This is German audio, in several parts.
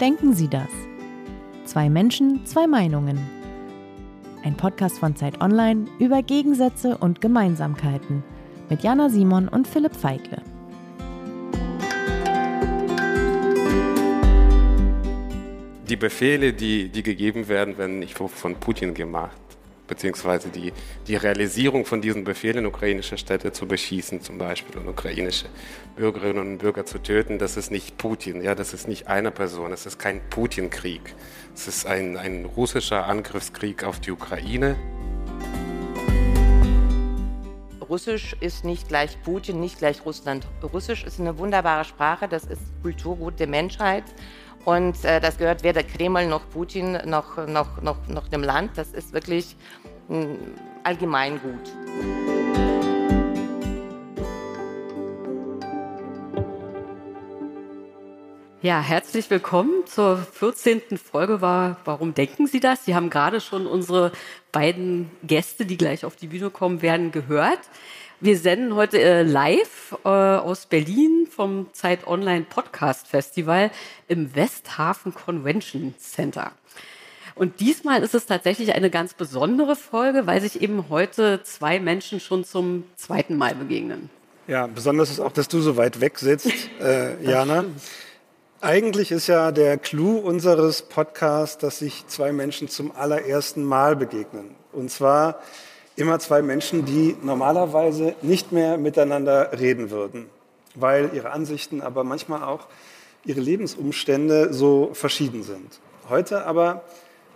Denken Sie das? Zwei Menschen, zwei Meinungen. Ein Podcast von Zeit Online über Gegensätze und Gemeinsamkeiten mit Jana Simon und Philipp Feigle. Die Befehle, die, die gegeben werden, werden nicht von Putin gemacht beziehungsweise die, die Realisierung von diesen Befehlen, ukrainische Städte zu beschießen zum Beispiel und ukrainische Bürgerinnen und Bürger zu töten, das ist nicht Putin, ja, das ist nicht eine Person, es ist kein Putin-Krieg, es ist ein, ein russischer Angriffskrieg auf die Ukraine. Russisch ist nicht gleich Putin, nicht gleich Russland. Russisch ist eine wunderbare Sprache, das ist Kulturgut der Menschheit. Und äh, das gehört weder Kreml noch Putin noch, noch, noch, noch dem Land. Das ist wirklich ein Allgemeingut. Ja, herzlich willkommen zur 14. Folge war Warum denken Sie das? Sie haben gerade schon unsere beiden Gäste, die gleich auf die Bühne kommen werden, gehört. Wir senden heute äh, live äh, aus Berlin vom Zeit Online Podcast Festival im Westhafen Convention Center. Und diesmal ist es tatsächlich eine ganz besondere Folge, weil sich eben heute zwei Menschen schon zum zweiten Mal begegnen. Ja, besonders ist auch, dass du so weit weg sitzt, äh, Jana. Eigentlich ist ja der Clou unseres Podcasts, dass sich zwei Menschen zum allerersten Mal begegnen. Und zwar immer zwei Menschen, die normalerweise nicht mehr miteinander reden würden, weil ihre Ansichten, aber manchmal auch ihre Lebensumstände so verschieden sind. Heute aber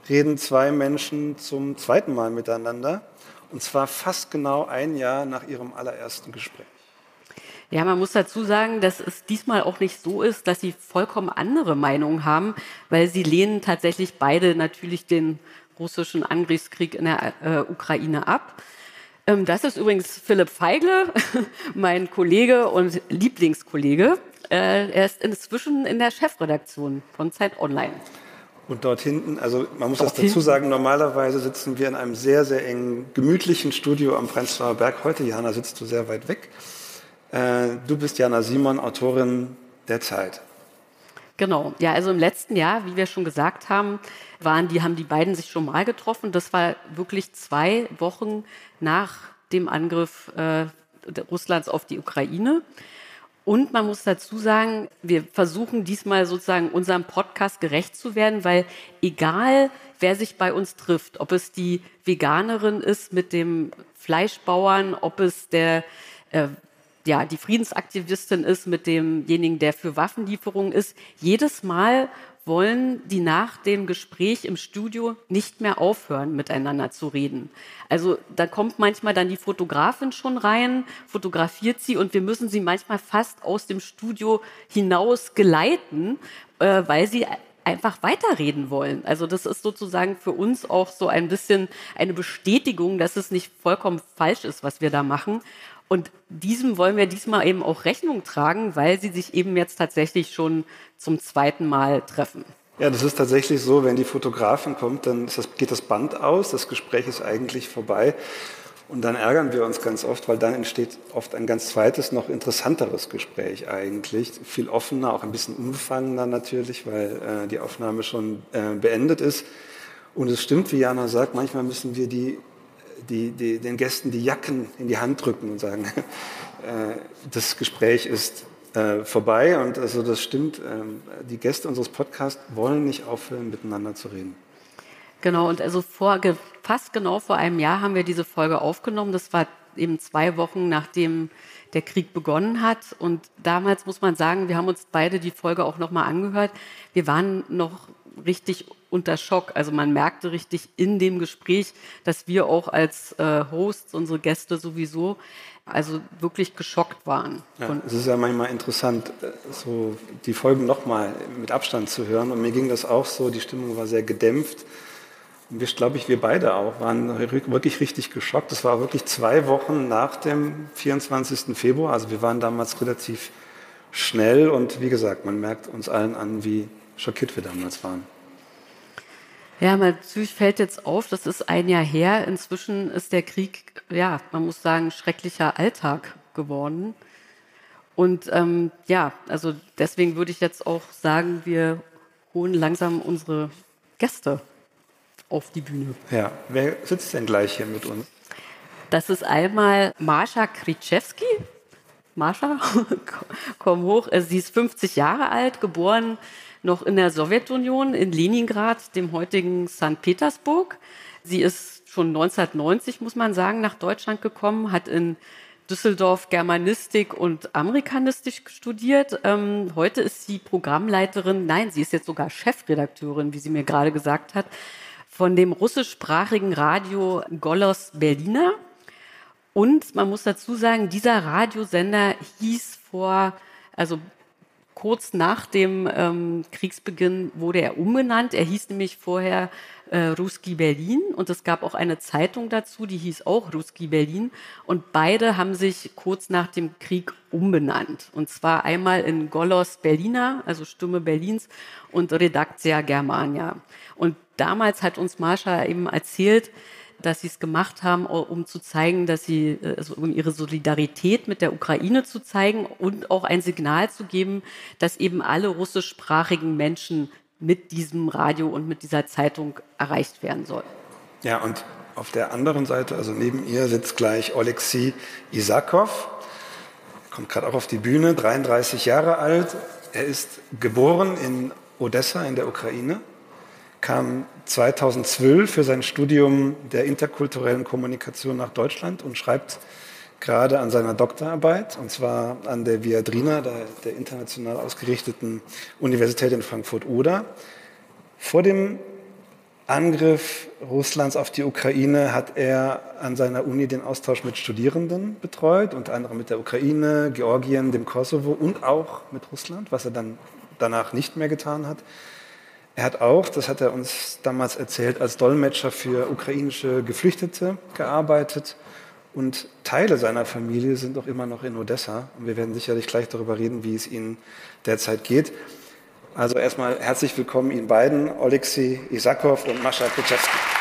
reden zwei Menschen zum zweiten Mal miteinander und zwar fast genau ein Jahr nach ihrem allerersten Gespräch. Ja, man muss dazu sagen, dass es diesmal auch nicht so ist, dass sie vollkommen andere Meinungen haben, weil sie lehnen tatsächlich beide natürlich den russischen Angriffskrieg in der äh, Ukraine ab. Ähm, das ist übrigens Philipp Feigle, mein Kollege und Lieblingskollege. Äh, er ist inzwischen in der Chefredaktion von Zeit Online. Und dort hinten, also man muss dort das dazu sagen, normalerweise sitzen wir in einem sehr, sehr engen, gemütlichen Studio am Prenzlauer Berg. Heute, Jana, sitzt du sehr weit weg. Äh, du bist Jana Simon, Autorin der Zeit. Genau, ja, also im letzten Jahr, wie wir schon gesagt haben, waren die, haben die beiden sich schon mal getroffen. Das war wirklich zwei Wochen nach dem Angriff äh, Russlands auf die Ukraine. Und man muss dazu sagen, wir versuchen diesmal sozusagen unserem Podcast gerecht zu werden, weil egal, wer sich bei uns trifft, ob es die Veganerin ist mit dem Fleischbauern, ob es der äh, ja, die Friedensaktivistin ist mit demjenigen, der für Waffenlieferungen ist. Jedes Mal wollen die nach dem Gespräch im Studio nicht mehr aufhören, miteinander zu reden. Also da kommt manchmal dann die Fotografin schon rein, fotografiert sie und wir müssen sie manchmal fast aus dem Studio hinaus geleiten, äh, weil sie einfach weiterreden wollen. Also das ist sozusagen für uns auch so ein bisschen eine Bestätigung, dass es nicht vollkommen falsch ist, was wir da machen. Und diesem wollen wir diesmal eben auch Rechnung tragen, weil sie sich eben jetzt tatsächlich schon zum zweiten Mal treffen. Ja, das ist tatsächlich so, wenn die Fotografin kommt, dann das, geht das Band aus, das Gespräch ist eigentlich vorbei. Und dann ärgern wir uns ganz oft, weil dann entsteht oft ein ganz zweites, noch interessanteres Gespräch eigentlich. Viel offener, auch ein bisschen unbefangener natürlich, weil äh, die Aufnahme schon äh, beendet ist. Und es stimmt, wie Jana sagt, manchmal müssen wir die die, die, den Gästen die Jacken in die Hand drücken und sagen, äh, das Gespräch ist äh, vorbei. Und also das stimmt, äh, die Gäste unseres Podcasts wollen nicht aufhören, miteinander zu reden. Genau, und also vor, fast genau vor einem Jahr haben wir diese Folge aufgenommen. Das war eben zwei Wochen nachdem der Krieg begonnen hat. Und damals muss man sagen, wir haben uns beide die Folge auch nochmal angehört. Wir waren noch richtig unter Schock. Also man merkte richtig in dem Gespräch, dass wir auch als äh, Hosts, unsere Gäste sowieso, also wirklich geschockt waren. Ja, es ist ja manchmal interessant, äh, so die Folgen nochmal mit Abstand zu hören. Und mir ging das auch so, die Stimmung war sehr gedämpft. Und wir, glaube ich, wir beide auch, waren wirklich richtig geschockt. Das war wirklich zwei Wochen nach dem 24. Februar. Also wir waren damals relativ schnell und wie gesagt, man merkt uns allen an, wie schockiert wir damals waren. Ja, natürlich fällt jetzt auf, das ist ein Jahr her. Inzwischen ist der Krieg, ja, man muss sagen, schrecklicher Alltag geworden. Und ähm, ja, also deswegen würde ich jetzt auch sagen, wir holen langsam unsere Gäste auf die Bühne. Ja, wer sitzt denn gleich hier mit uns? Das ist einmal Marsha Kriczewski. Marsha, komm hoch. Sie ist 50 Jahre alt, geboren noch in der Sowjetunion, in Leningrad, dem heutigen St. Petersburg. Sie ist schon 1990, muss man sagen, nach Deutschland gekommen, hat in Düsseldorf Germanistik und Amerikanistik studiert. Ähm, heute ist sie Programmleiterin, nein, sie ist jetzt sogar Chefredakteurin, wie sie mir gerade gesagt hat, von dem russischsprachigen Radio Golos Berliner. Und man muss dazu sagen, dieser Radiosender hieß vor, also kurz nach dem ähm, Kriegsbeginn wurde er umbenannt. Er hieß nämlich vorher äh, Ruski Berlin und es gab auch eine Zeitung dazu, die hieß auch Ruski Berlin. Und beide haben sich kurz nach dem Krieg umbenannt. Und zwar einmal in Golos Berliner, also Stimme Berlins, und Redaktia Germania. Und damals hat uns Marsha eben erzählt, dass sie es gemacht haben, um zu zeigen, dass sie, äh, also um ihre Solidarität mit der Ukraine zu zeigen und auch ein Signal zu geben, dass eben alle russischsprachigen Menschen mit diesem Radio und mit dieser Zeitung erreicht werden sollen. Ja, und auf der anderen Seite, also neben ihr, sitzt gleich Oleksiy Isakov. Kommt gerade auch auf die Bühne, 33 Jahre alt. Er ist geboren in Odessa in der Ukraine kam 2012 für sein Studium der interkulturellen Kommunikation nach Deutschland und schreibt gerade an seiner Doktorarbeit, und zwar an der Viadrina, der, der international ausgerichteten Universität in Frankfurt-Oder. Vor dem Angriff Russlands auf die Ukraine hat er an seiner Uni den Austausch mit Studierenden betreut, unter anderem mit der Ukraine, Georgien, dem Kosovo und auch mit Russland, was er dann danach nicht mehr getan hat. Er hat auch, das hat er uns damals erzählt, als Dolmetscher für ukrainische Geflüchtete gearbeitet und Teile seiner Familie sind auch immer noch in Odessa. Und wir werden sicherlich gleich darüber reden, wie es ihnen derzeit geht. Also erstmal herzlich willkommen Ihnen beiden, Oleksiy Isakov und Mascha Kuczewski.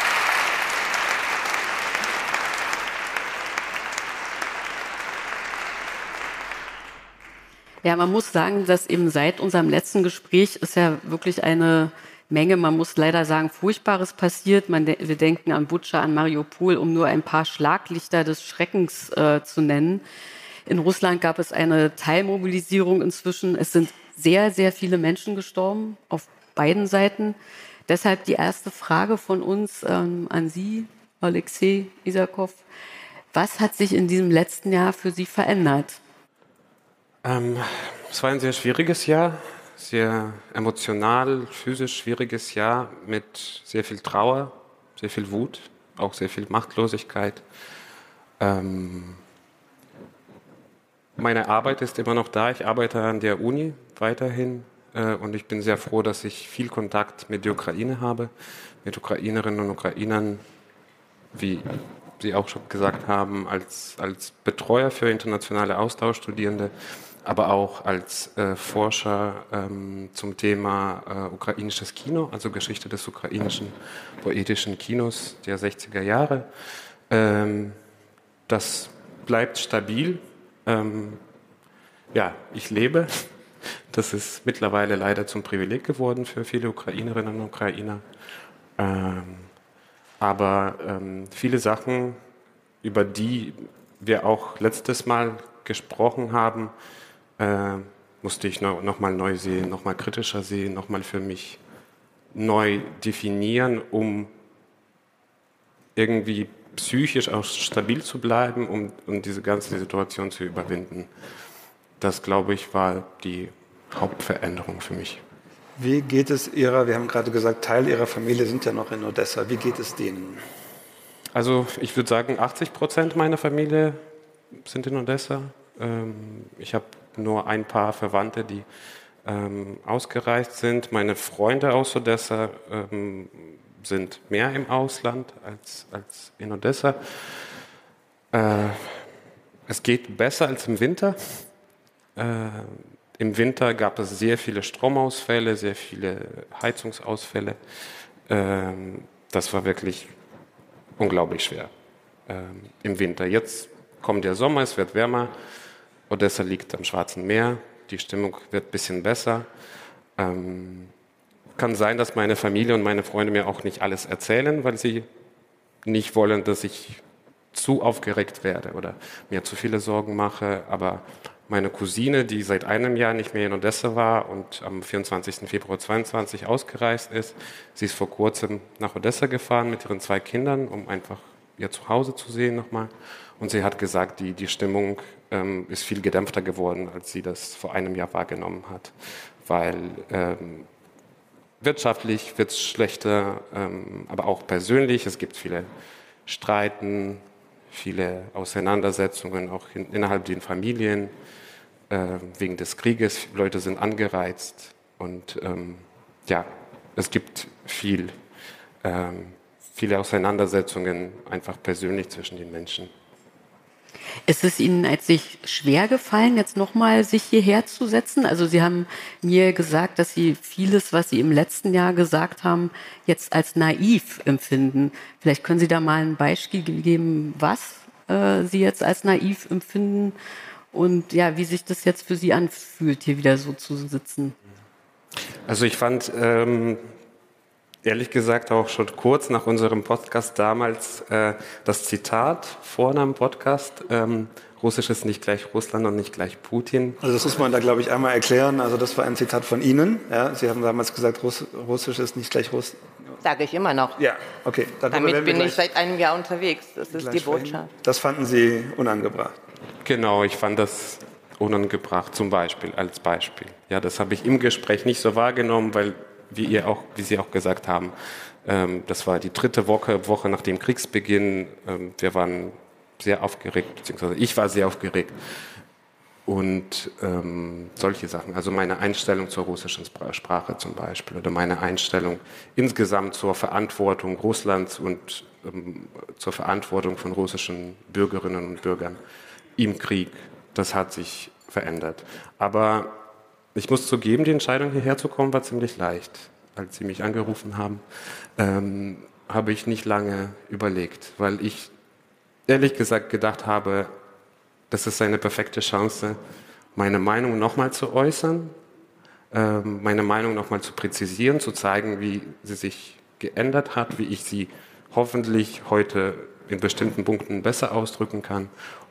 Ja, man muss sagen, dass eben seit unserem letzten Gespräch ist ja wirklich eine Menge, man muss leider sagen, Furchtbares passiert. Man, wir denken an Butscha, an Mariupol, um nur ein paar Schlaglichter des Schreckens äh, zu nennen. In Russland gab es eine Teilmobilisierung inzwischen. Es sind sehr, sehr viele Menschen gestorben auf beiden Seiten. Deshalb die erste Frage von uns ähm, an Sie, Alexei Isakov. Was hat sich in diesem letzten Jahr für Sie verändert? Ähm, es war ein sehr schwieriges Jahr sehr emotional, physisch schwieriges Jahr mit sehr viel Trauer, sehr viel Wut, auch sehr viel Machtlosigkeit. Ähm meine Arbeit ist immer noch da. Ich arbeite an der Uni weiterhin äh, und ich bin sehr froh, dass ich viel Kontakt mit der Ukraine habe, mit Ukrainerinnen und Ukrainern, wie Sie auch schon gesagt haben, als, als Betreuer für internationale Austauschstudierende aber auch als äh, Forscher ähm, zum Thema äh, ukrainisches Kino, also Geschichte des ukrainischen poetischen Kinos der 60er Jahre. Ähm, das bleibt stabil. Ähm, ja, ich lebe. Das ist mittlerweile leider zum Privileg geworden für viele Ukrainerinnen und Ukrainer. Ähm, aber ähm, viele Sachen, über die wir auch letztes Mal gesprochen haben, äh, musste ich noch, noch mal neu sehen, noch mal kritischer sehen, noch mal für mich neu definieren, um irgendwie psychisch auch stabil zu bleiben, um, um diese ganze Situation zu überwinden. Das, glaube ich, war die Hauptveränderung für mich. Wie geht es Ihrer, wir haben gerade gesagt, Teil Ihrer Familie sind ja noch in Odessa. Wie geht es denen? Also ich würde sagen, 80 Prozent meiner Familie sind in Odessa. Ähm, ich habe nur ein paar Verwandte, die ähm, ausgereist sind. Meine Freunde aus Odessa ähm, sind mehr im Ausland als, als in Odessa. Äh, es geht besser als im Winter. Äh, Im Winter gab es sehr viele Stromausfälle, sehr viele Heizungsausfälle. Ähm, das war wirklich unglaublich schwer ähm, im Winter. Jetzt kommt der Sommer, es wird wärmer. Odessa liegt am Schwarzen Meer, die Stimmung wird ein bisschen besser. Ähm, kann sein, dass meine Familie und meine Freunde mir auch nicht alles erzählen, weil sie nicht wollen, dass ich zu aufgeregt werde oder mir zu viele Sorgen mache. Aber meine Cousine, die seit einem Jahr nicht mehr in Odessa war und am 24. Februar 22 ausgereist ist, sie ist vor kurzem nach Odessa gefahren mit ihren zwei Kindern, um einfach ihr Zuhause zu sehen nochmal. Und sie hat gesagt, die, die Stimmung ähm, ist viel gedämpfter geworden, als sie das vor einem Jahr wahrgenommen hat. Weil ähm, wirtschaftlich wird es schlechter, ähm, aber auch persönlich. Es gibt viele Streiten, viele Auseinandersetzungen, auch in, innerhalb den Familien äh, wegen des Krieges. Leute sind angereizt und ähm, ja, es gibt viel, ähm, viele Auseinandersetzungen einfach persönlich zwischen den Menschen. Ist es Ihnen als sich schwer gefallen, jetzt nochmal sich hierher zu setzen? Also Sie haben mir gesagt, dass Sie vieles, was Sie im letzten Jahr gesagt haben, jetzt als naiv empfinden. Vielleicht können Sie da mal ein Beispiel geben, was äh, Sie jetzt als naiv empfinden und ja, wie sich das jetzt für Sie anfühlt, hier wieder so zu sitzen. Also ich fand ähm, ehrlich gesagt auch schon kurz nach unserem Podcast damals äh, das Zitat vorne am Podcast. Ähm, Russisch ist nicht gleich Russland und nicht gleich Putin. Also das muss man da, glaube ich, einmal erklären. Also das war ein Zitat von Ihnen. Ja, Sie haben damals gesagt, Russ Russisch ist nicht gleich Russland. Sage ich immer noch. Ja, okay. Damit bin ich seit einem Jahr unterwegs. Das ist die Botschaft. Das fanden Sie unangebracht. Genau, ich fand das unangebracht, zum Beispiel, als Beispiel. Ja, das habe ich im Gespräch nicht so wahrgenommen, weil wie ihr auch, wie Sie auch gesagt haben, ähm, das war die dritte Woche, Woche nach dem Kriegsbeginn. Ähm, wir waren sehr aufgeregt, beziehungsweise ich war sehr aufgeregt. Und ähm, solche Sachen, also meine Einstellung zur russischen Sprache zum Beispiel oder meine Einstellung insgesamt zur Verantwortung Russlands und ähm, zur Verantwortung von russischen Bürgerinnen und Bürgern im Krieg, das hat sich verändert. Aber ich muss zugeben, die Entscheidung hierher zu kommen war ziemlich leicht. Als Sie mich angerufen haben, ähm, habe ich nicht lange überlegt, weil ich ehrlich gesagt gedacht habe, das ist eine perfekte Chance, meine Meinung nochmal zu äußern, ähm, meine Meinung nochmal zu präzisieren, zu zeigen, wie sie sich geändert hat, wie ich sie hoffentlich heute in bestimmten Punkten besser ausdrücken kann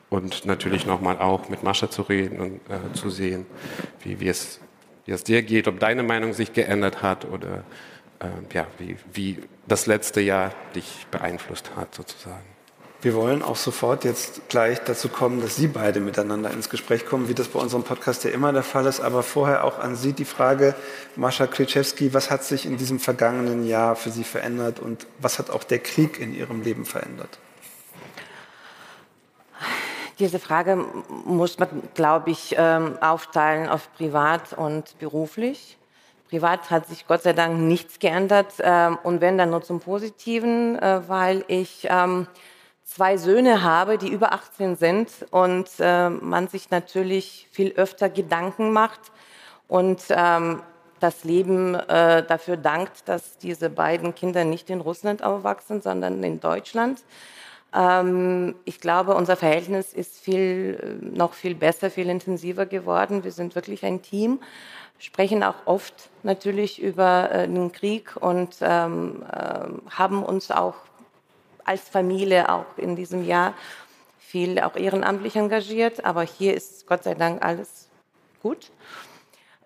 und natürlich nochmal auch mit Mascha zu reden und äh, zu sehen, wie, wie, es, wie es dir geht, ob deine Meinung sich geändert hat oder äh, ja, wie, wie das letzte Jahr dich beeinflusst hat sozusagen. Wir wollen auch sofort jetzt gleich dazu kommen, dass Sie beide miteinander ins Gespräch kommen, wie das bei unserem Podcast ja immer der Fall ist. Aber vorher auch an Sie die Frage, Mascha Klitschewski, was hat sich in diesem vergangenen Jahr für Sie verändert und was hat auch der Krieg in Ihrem Leben verändert? Diese Frage muss man, glaube ich, ähm, aufteilen auf privat und beruflich. Privat hat sich Gott sei Dank nichts geändert ähm, und wenn dann nur zum Positiven, äh, weil ich ähm, zwei Söhne habe, die über 18 sind und man sich natürlich viel öfter Gedanken macht und das Leben äh, dafür dankt, dass diese beiden Kinder nicht in Russland aufwachsen, sondern in Deutschland. Ähm, ich glaube, unser Verhältnis ist viel, äh, noch viel besser, viel intensiver geworden. Wir sind wirklich ein Team, sprechen auch oft natürlich über äh, den Krieg und ähm, äh, haben uns auch als Familie auch in diesem Jahr viel auch ehrenamtlich engagiert. Aber hier ist Gott sei Dank alles gut.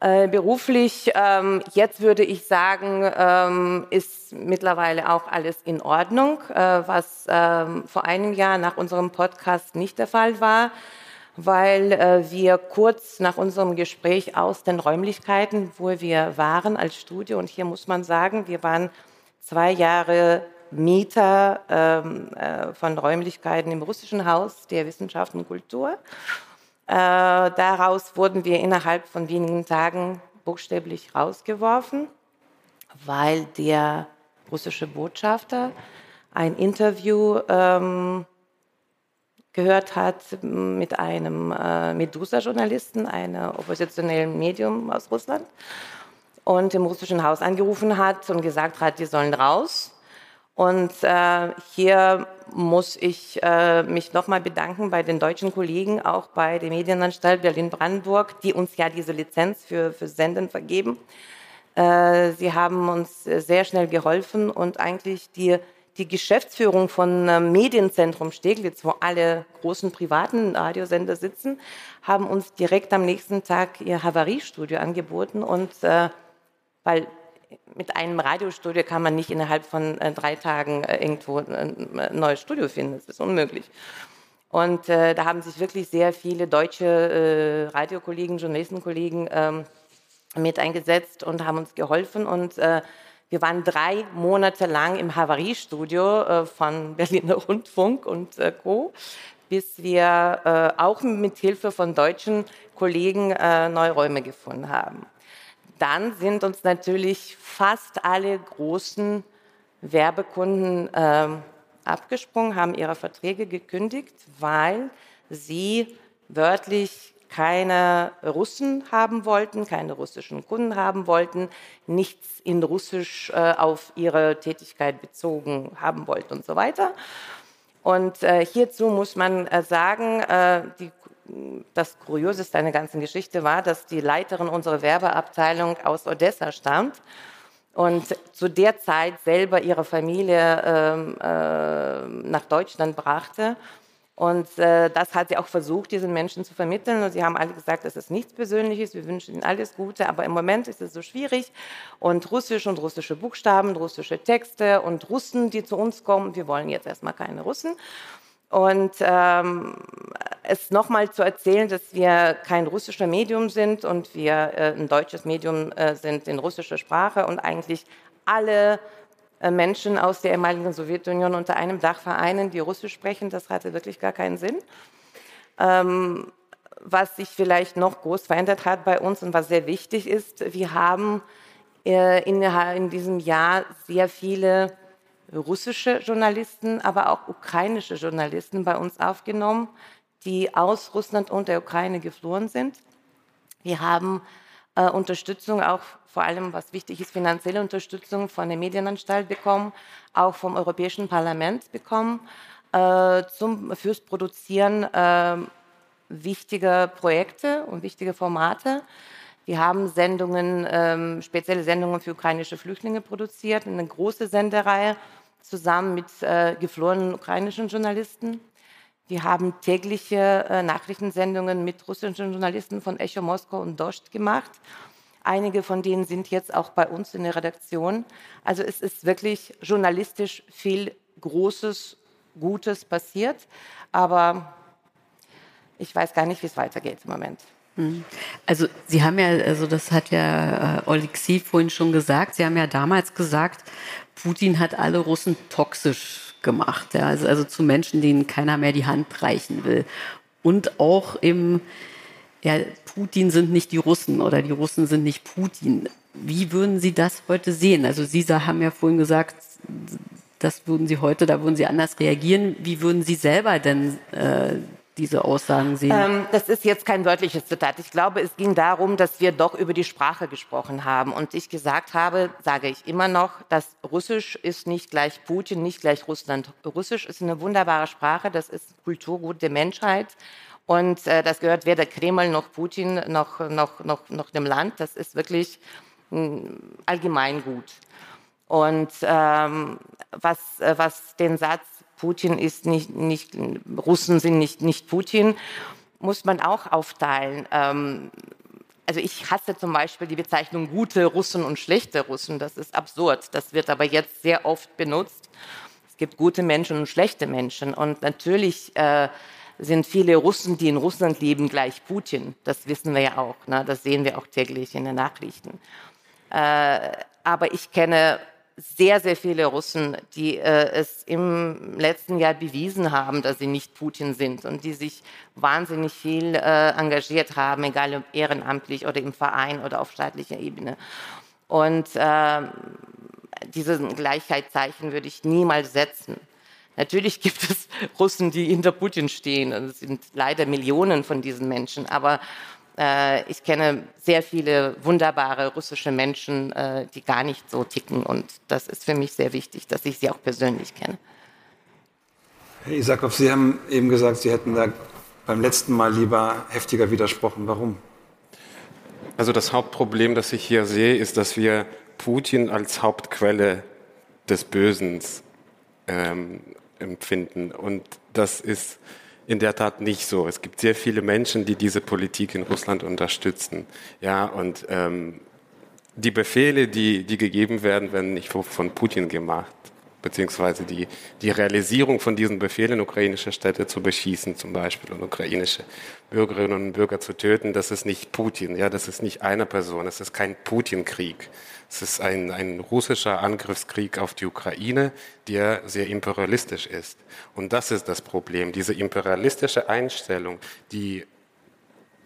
Äh, beruflich, ähm, jetzt würde ich sagen, ähm, ist mittlerweile auch alles in Ordnung, äh, was ähm, vor einem Jahr nach unserem Podcast nicht der Fall war, weil äh, wir kurz nach unserem Gespräch aus den Räumlichkeiten, wo wir waren als Studio, und hier muss man sagen, wir waren zwei Jahre Mieter ähm, äh, von Räumlichkeiten im russischen Haus der Wissenschaft und Kultur. Äh, daraus wurden wir innerhalb von wenigen Tagen buchstäblich rausgeworfen, weil der russische Botschafter ein Interview ähm, gehört hat mit einem äh, Medusa-Journalisten, einem oppositionellen Medium aus Russland, und im russischen Haus angerufen hat und gesagt hat, die sollen raus. Und äh, hier muss ich äh, mich nochmal bedanken bei den deutschen Kollegen, auch bei der Medienanstalt Berlin-Brandenburg, die uns ja diese Lizenz für, für Senden vergeben. Äh, sie haben uns sehr schnell geholfen und eigentlich die, die Geschäftsführung von äh, Medienzentrum Steglitz, wo alle großen privaten Radiosender sitzen, haben uns direkt am nächsten Tag ihr Havariestudio angeboten und äh, weil mit einem Radiostudio kann man nicht innerhalb von äh, drei Tagen äh, irgendwo ein neues Studio finden. Das ist unmöglich. Und äh, da haben sich wirklich sehr viele deutsche äh, Radiokollegen, Journalistenkollegen ähm, mit eingesetzt und haben uns geholfen. Und äh, wir waren drei Monate lang im Havariestudio äh, von Berliner Rundfunk und Co., bis wir auch mit Hilfe von deutschen Kollegen neue Räume gefunden haben. Dann sind uns natürlich fast alle großen Werbekunden ähm, abgesprungen, haben ihre Verträge gekündigt, weil sie wörtlich keine Russen haben wollten, keine russischen Kunden haben wollten, nichts in Russisch äh, auf ihre Tätigkeit bezogen haben wollten und so weiter. Und äh, hierzu muss man äh, sagen, äh, die, das Kurioseste an der ganzen Geschichte war, dass die Leiterin unserer Werbeabteilung aus Odessa stammt und zu der Zeit selber ihre Familie ähm, äh, nach Deutschland brachte und äh, das hat sie auch versucht, diesen Menschen zu vermitteln. Und sie haben alle gesagt, das ist nichts Persönliches, wir wünschen ihnen alles Gute, aber im Moment ist es so schwierig. Und Russisch und russische Buchstaben, russische Texte und Russen, die zu uns kommen, wir wollen jetzt erstmal keine Russen. Und ähm, es nochmal zu erzählen, dass wir kein russischer Medium sind und wir äh, ein deutsches Medium äh, sind in russischer Sprache und eigentlich alle äh, Menschen aus der ehemaligen Sowjetunion unter einem Dach vereinen, die Russisch sprechen, das hatte wirklich gar keinen Sinn. Ähm, was sich vielleicht noch groß verändert hat bei uns und was sehr wichtig ist, wir haben äh, in, in diesem Jahr sehr viele russische Journalisten, aber auch ukrainische Journalisten bei uns aufgenommen, die aus Russland und der Ukraine geflohen sind. Wir haben äh, Unterstützung, auch vor allem, was wichtig ist, finanzielle Unterstützung von der Medienanstalt bekommen, auch vom Europäischen Parlament bekommen, äh, zum, fürs Produzieren äh, wichtiger Projekte und wichtige Formate. Wir haben Sendungen, ähm, spezielle Sendungen für ukrainische Flüchtlinge produziert, eine große Sendereihe zusammen mit äh, geflohenen ukrainischen Journalisten. Wir haben tägliche äh, Nachrichtensendungen mit russischen Journalisten von Echo Moskau und Dost gemacht. Einige von denen sind jetzt auch bei uns in der Redaktion. Also es ist wirklich journalistisch viel Großes, Gutes passiert. Aber ich weiß gar nicht, wie es weitergeht im Moment. Hm. Also Sie haben ja, also das hat ja äh, Oleksiy vorhin schon gesagt, Sie haben ja damals gesagt, Putin hat alle Russen toxisch gemacht. Ja? Also, also zu Menschen, denen keiner mehr die Hand reichen will. Und auch im, ja, Putin sind nicht die Russen oder die Russen sind nicht Putin. Wie würden Sie das heute sehen? Also Sie haben ja vorhin gesagt, das würden Sie heute, da würden Sie anders reagieren. Wie würden Sie selber denn äh, diese Aussagen sehen? Ähm, das ist jetzt kein wörtliches Zitat. Ich glaube, es ging darum, dass wir doch über die Sprache gesprochen haben. Und ich gesagt habe, sage ich immer noch, dass Russisch ist nicht gleich Putin, nicht gleich Russland. Russisch ist eine wunderbare Sprache, das ist Kulturgut der Menschheit. Und äh, das gehört weder Kreml noch Putin noch, noch, noch, noch dem Land. Das ist wirklich äh, allgemein gut. Und ähm, was, äh, was den Satz Putin ist nicht, nicht Russen sind nicht, nicht Putin, muss man auch aufteilen. Ähm, also ich hasse zum Beispiel die Bezeichnung gute Russen und schlechte Russen. Das ist absurd. Das wird aber jetzt sehr oft benutzt. Es gibt gute Menschen und schlechte Menschen. Und natürlich äh, sind viele Russen, die in Russland leben, gleich Putin. Das wissen wir ja auch. Ne? Das sehen wir auch täglich in den Nachrichten. Äh, aber ich kenne sehr, sehr viele Russen, die äh, es im letzten Jahr bewiesen haben, dass sie nicht Putin sind und die sich wahnsinnig viel äh, engagiert haben, egal ob ehrenamtlich oder im Verein oder auf staatlicher Ebene. Und äh, dieses Gleichheitszeichen würde ich niemals setzen. Natürlich gibt es Russen, die hinter Putin stehen. Und es sind leider Millionen von diesen Menschen. Aber äh, ich kenne sehr viele wunderbare russische Menschen, äh, die gar nicht so ticken. Und das ist für mich sehr wichtig, dass ich sie auch persönlich kenne. Herr Isakov, Sie haben eben gesagt, Sie hätten da beim letzten Mal lieber heftiger widersprochen. Warum? Also das Hauptproblem, das ich hier sehe, ist, dass wir Putin als Hauptquelle des Bösen ähm, empfinden. Und das ist in der Tat nicht so. Es gibt sehr viele Menschen, die diese Politik in Russland unterstützen. Ja, und ähm, die Befehle, die, die gegeben werden, werden nicht von Putin gemacht beziehungsweise die, die Realisierung von diesen Befehlen, ukrainische Städte zu beschießen zum Beispiel und ukrainische Bürgerinnen und Bürger zu töten, das ist nicht Putin, ja, das ist nicht eine Person, es ist kein Putin-Krieg. Es ist ein, ein russischer Angriffskrieg auf die Ukraine, der sehr imperialistisch ist. Und das ist das Problem, diese imperialistische Einstellung, die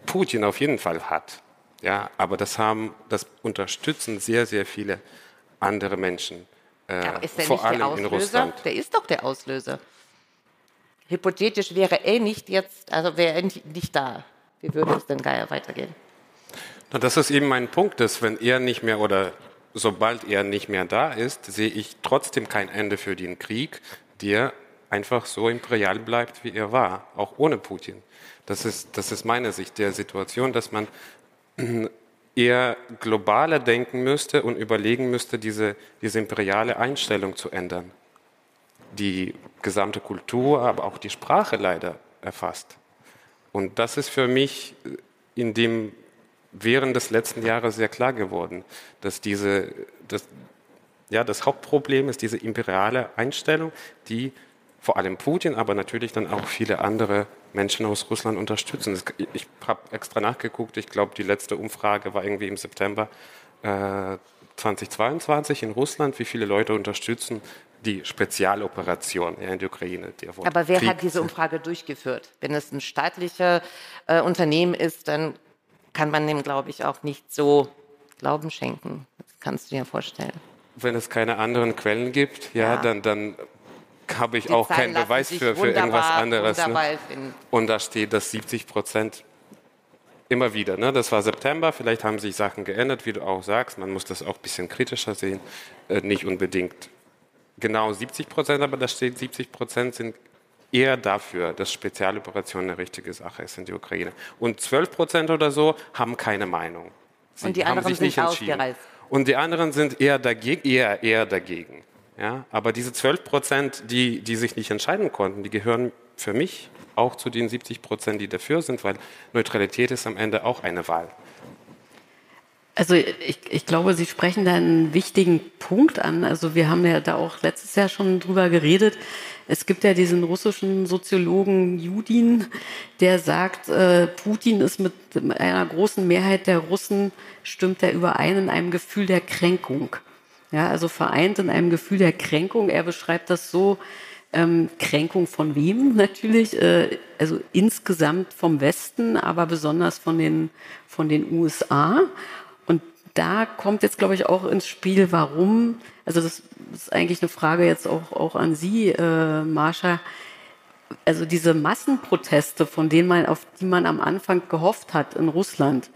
Putin auf jeden Fall hat. Ja, aber das haben, das unterstützen sehr, sehr viele andere Menschen. Äh, Aber ist der vor nicht der Auslöser? Der ist doch der Auslöser. Hypothetisch wäre er nicht jetzt, also wäre er nicht da. Wie würde es denn Geier weitergehen? Na, das ist eben mein Punkt, dass wenn er nicht mehr oder sobald er nicht mehr da ist, sehe ich trotzdem kein Ende für den Krieg, der einfach so imperial bleibt, wie er war, auch ohne Putin. Das ist, das ist meine Sicht der Situation, dass man eher globaler denken müsste und überlegen müsste, diese, diese imperiale Einstellung zu ändern, die gesamte Kultur, aber auch die Sprache leider erfasst. Und das ist für mich in dem während des letzten Jahres sehr klar geworden, dass diese, dass, ja, das Hauptproblem ist diese imperiale Einstellung, die vor allem Putin, aber natürlich dann auch viele andere Menschen aus Russland unterstützen. Ich habe extra nachgeguckt, ich glaube, die letzte Umfrage war irgendwie im September äh, 2022 in Russland, wie viele Leute unterstützen die Spezialoperation in der Ukraine. Aber wer Krieg hat diese Umfrage durchgeführt? Wenn es ein staatliches äh, Unternehmen ist, dann kann man dem, glaube ich, auch nicht so Glauben schenken. Das kannst du dir vorstellen. Wenn es keine anderen Quellen gibt, ja, ja. Dann, dann habe ich die auch keinen Beweis für, für irgendwas anderes. Ne? Und da steht, dass 70 Prozent immer wieder, ne? das war September, vielleicht haben sich Sachen geändert, wie du auch sagst, man muss das auch ein bisschen kritischer sehen, äh, nicht unbedingt genau 70 Prozent, aber da steht 70 Prozent sind eher dafür, dass Spezialoperationen eine richtige Sache ist in die Ukraine. Und 12 Prozent oder so haben keine Meinung. Sie und die anderen sind ausgereist. Und die anderen sind eher dagegen, eher, eher dagegen. Ja, aber diese 12 Prozent, die, die sich nicht entscheiden konnten, die gehören für mich auch zu den 70 Prozent, die dafür sind, weil Neutralität ist am Ende auch eine Wahl. Also ich, ich glaube, Sie sprechen da einen wichtigen Punkt an. Also wir haben ja da auch letztes Jahr schon drüber geredet. Es gibt ja diesen russischen Soziologen Judin, der sagt, äh, Putin ist mit einer großen Mehrheit der Russen, stimmt er überein in einem Gefühl der Kränkung. Ja, also vereint in einem Gefühl der Kränkung. Er beschreibt das so, ähm, Kränkung von wem natürlich, äh, also insgesamt vom Westen, aber besonders von den, von den USA. Und da kommt jetzt, glaube ich, auch ins Spiel, warum, also das ist eigentlich eine Frage jetzt auch, auch an Sie, äh, Marsha, also diese Massenproteste, von denen man, auf die man am Anfang gehofft hat in Russland,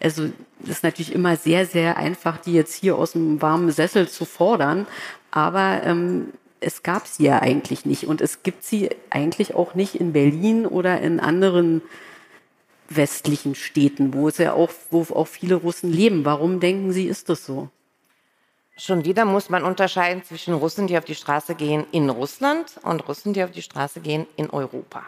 also ist natürlich immer sehr, sehr einfach, die jetzt hier aus dem warmen Sessel zu fordern. Aber ähm, es gab sie ja eigentlich nicht. Und es gibt sie eigentlich auch nicht in Berlin oder in anderen westlichen Städten, wo es ja auch, wo auch viele Russen leben. Warum denken Sie, ist das so? Schon wieder muss man unterscheiden zwischen Russen, die auf die Straße gehen in Russland und Russen, die auf die Straße gehen in Europa.